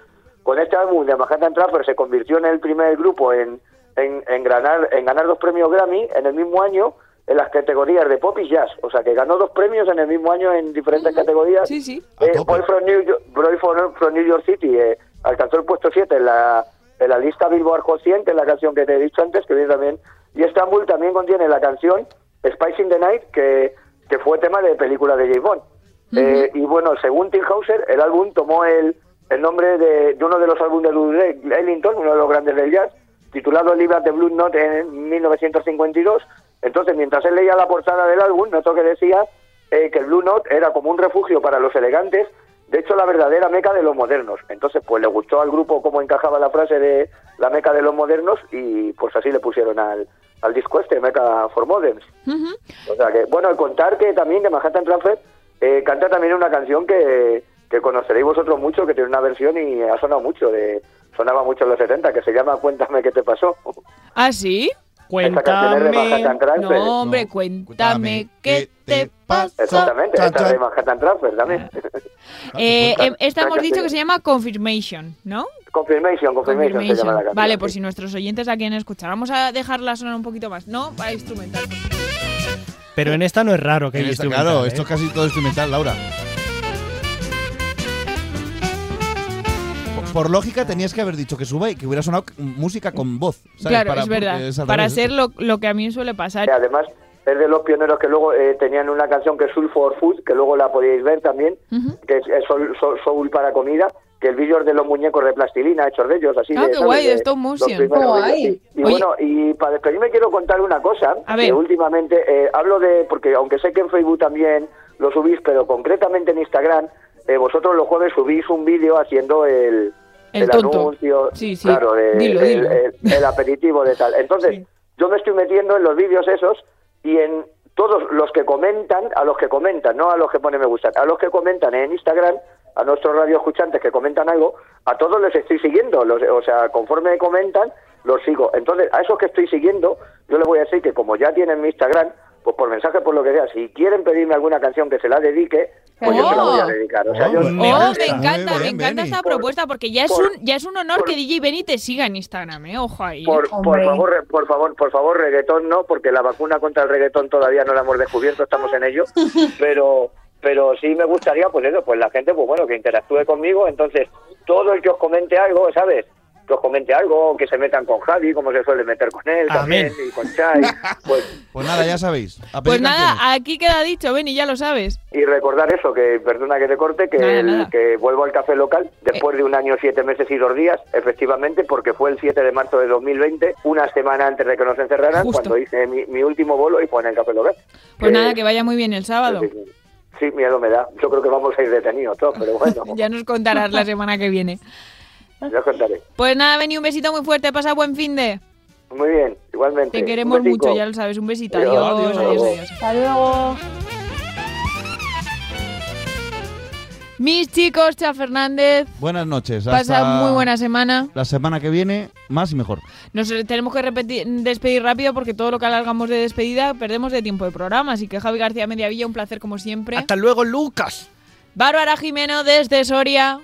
Con este álbum de Manhattan Transfer se convirtió en el primer grupo en, en, en ganar, en ganar dos premios Grammy en el mismo año en las categorías de pop y jazz. O sea, que ganó dos premios en el mismo año en diferentes categorías. Sí, sí. Eh, Boy from New York, Boy from- from New York City eh, alcanzó el puesto 7 en la, en la lista Billboard Hot 100, que es la canción que te he dicho antes, que viene también. Y Estambul también contiene la canción Spice in the Night, que, que fue tema de película de James Bond. Eh, y bueno, según Tim Hauser, el álbum tomó el, el nombre de, de uno de los álbumes de Duke Ellington, uno de los grandes del jazz, titulado at the Blue Note en 1952. Entonces, mientras él leía la portada del álbum, notó que decía eh, que el Blue Note era como un refugio para los elegantes, de hecho la verdadera meca de los modernos. Entonces, pues le gustó al grupo cómo encajaba la frase de la meca de los modernos y pues así le pusieron al, al disco este, Meca for Moderns. O sea que, bueno, contar que también que Manhattan Transfer eh, canta también una canción que, que conoceréis vosotros mucho, que tiene una versión y ha sonado mucho, de sonaba mucho en los 70, que se llama Cuéntame qué te pasó. ¿Ah, sí? Esta canción es de Manhattan Transfer. No, hombre, cuéntame qué te pasa. Exactamente, esta es de Manhattan Transfer también. Eh, Cuéntame. eh, esta hemos Esta dicho que se llama Confirmation, ¿no? Confirmation, Confirmation, se llama la canción. Vale, por si nuestros oyentes la quieren escuchar. Vamos a dejarla sonar un poquito más. No, para instrumental. Pero en esta no es raro que En haya esta, instrumental, claro, ¿eh? esto es casi todo instrumental, Laura. Por, lógica tenías que haber dicho que suba y que hubiera sonado música con voz. ¿sabes? Claro, Para- es verdad. es Para revés ser lo, lo que a mí suele pasar. Y además es de los pioneros que luego eh, tenían una canción que es Soul for Food, que luego la podíais ver también, que es, es soul, soul- soul para comida, que el vídeo es de los muñecos de plastilina hechos de ellos, así Ah, de, qué guay, de stop motion. guay. Y bueno, y para despedirme quiero contar una cosa, A que ver. últimamente eh, hablo de, porque aunque sé que en Facebook también lo subís, pero concretamente en Instagram, eh, vosotros los jueves subís un vídeo haciendo el, El tonto. anuncio, Sí, sí. claro, de- Dilo, el, dilo. el- el aperitivo de tal. Entonces, yo me estoy metiendo en los vídeos esos y en todos los que comentan, a los que comentan, no a los que ponen me gusta, a los que comentan en Instagram, a nuestros radio escuchantes que comentan algo, a todos les estoy siguiendo, los- o sea, conforme comentan, los sigo. Entonces, a esos que estoy siguiendo, yo les voy a decir que como ya tienen mi Instagram, pues por mensaje, por lo que sea, si quieren pedirme alguna canción que se la dedique, pues yo se la voy a dedicar. O sea, yo, Oh, me encanta, me encanta esta propuesta porque ya es por- un ya es un honor que DJ Benny te siga en Instagram, eh. Ojo ahí. Por, eh. por favor, por favor, por favor, reggaetón no, porque la vacuna contra el reggaetón todavía no la hemos descubierto, estamos en ello, pero pero sí me gustaría, pues eso, pues la gente, pues bueno, que interactúe conmigo, entonces, todo el que os comente algo, ¿sabes? Que os comente algo, que se metan con Javi, como se suele meter con él también, y con Chai, pues, Pues nada, ya sabéis. a Pues nada, canciones. aquí queda dicho, Benny, ya lo sabes. y recordar eso, que, perdona que te corte, que, Nada, el- nada. que vuelvo al café local después de un año, siete meses y dos días, efectivamente, porque fue el 7 de marzo de 2020, una semana antes de que nos encerraran, Justo. cuando hice mi, mi último bolo y fue en el café local. Pues Que- nada, que vaya muy bien el sábado. Sí, sí. Sí, miedo me da. Yo creo que vamos a ir detenidos todos, pero bueno. ya nos contarás la semana que viene. Ya os contaré. Pues nada, Beni, un besito muy fuerte, pasa buen fin de. Muy bien, igualmente. Te queremos mucho, ya lo sabes. Un besito. Adiós, Adiós, adiós. adiós, adiós. Hasta luego. Mis chicos, Cha Fernández, Buenas noches. pasa hasta muy buena semana. La semana que viene, más y mejor. Nos tenemos que repetir, despedir rápido porque todo lo que alargamos de despedida perdemos de tiempo de programa. Así que Javi García Mediavilla, un placer como siempre. Hasta luego, Lucas. Bárbara Jimeno desde Soria.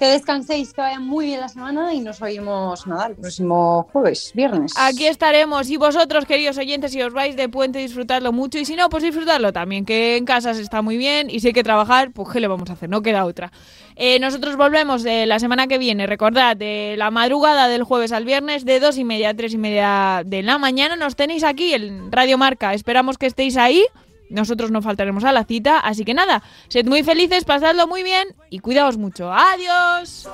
Que descanséis, que vaya muy bien la semana y nos oímos nada el próximo jueves, viernes. Aquí estaremos. Y vosotros, queridos oyentes, si os vais de puente, disfrutadlo mucho. Y si no, pues disfrutadlo también, que en casa se está muy bien. Y si hay que trabajar, pues ¿qué le vamos a hacer? No queda otra. Eh, nosotros volvemos de la semana que viene. Recordad, de la madrugada del jueves al viernes, de dos y media a tres y media de la mañana, nos tenéis aquí en Radio Marca. Esperamos que estéis ahí nosotros no faltaremos a la cita. Así que nada, sed muy felices, pasadlo muy bien y cuidaos mucho. ¡Adiós!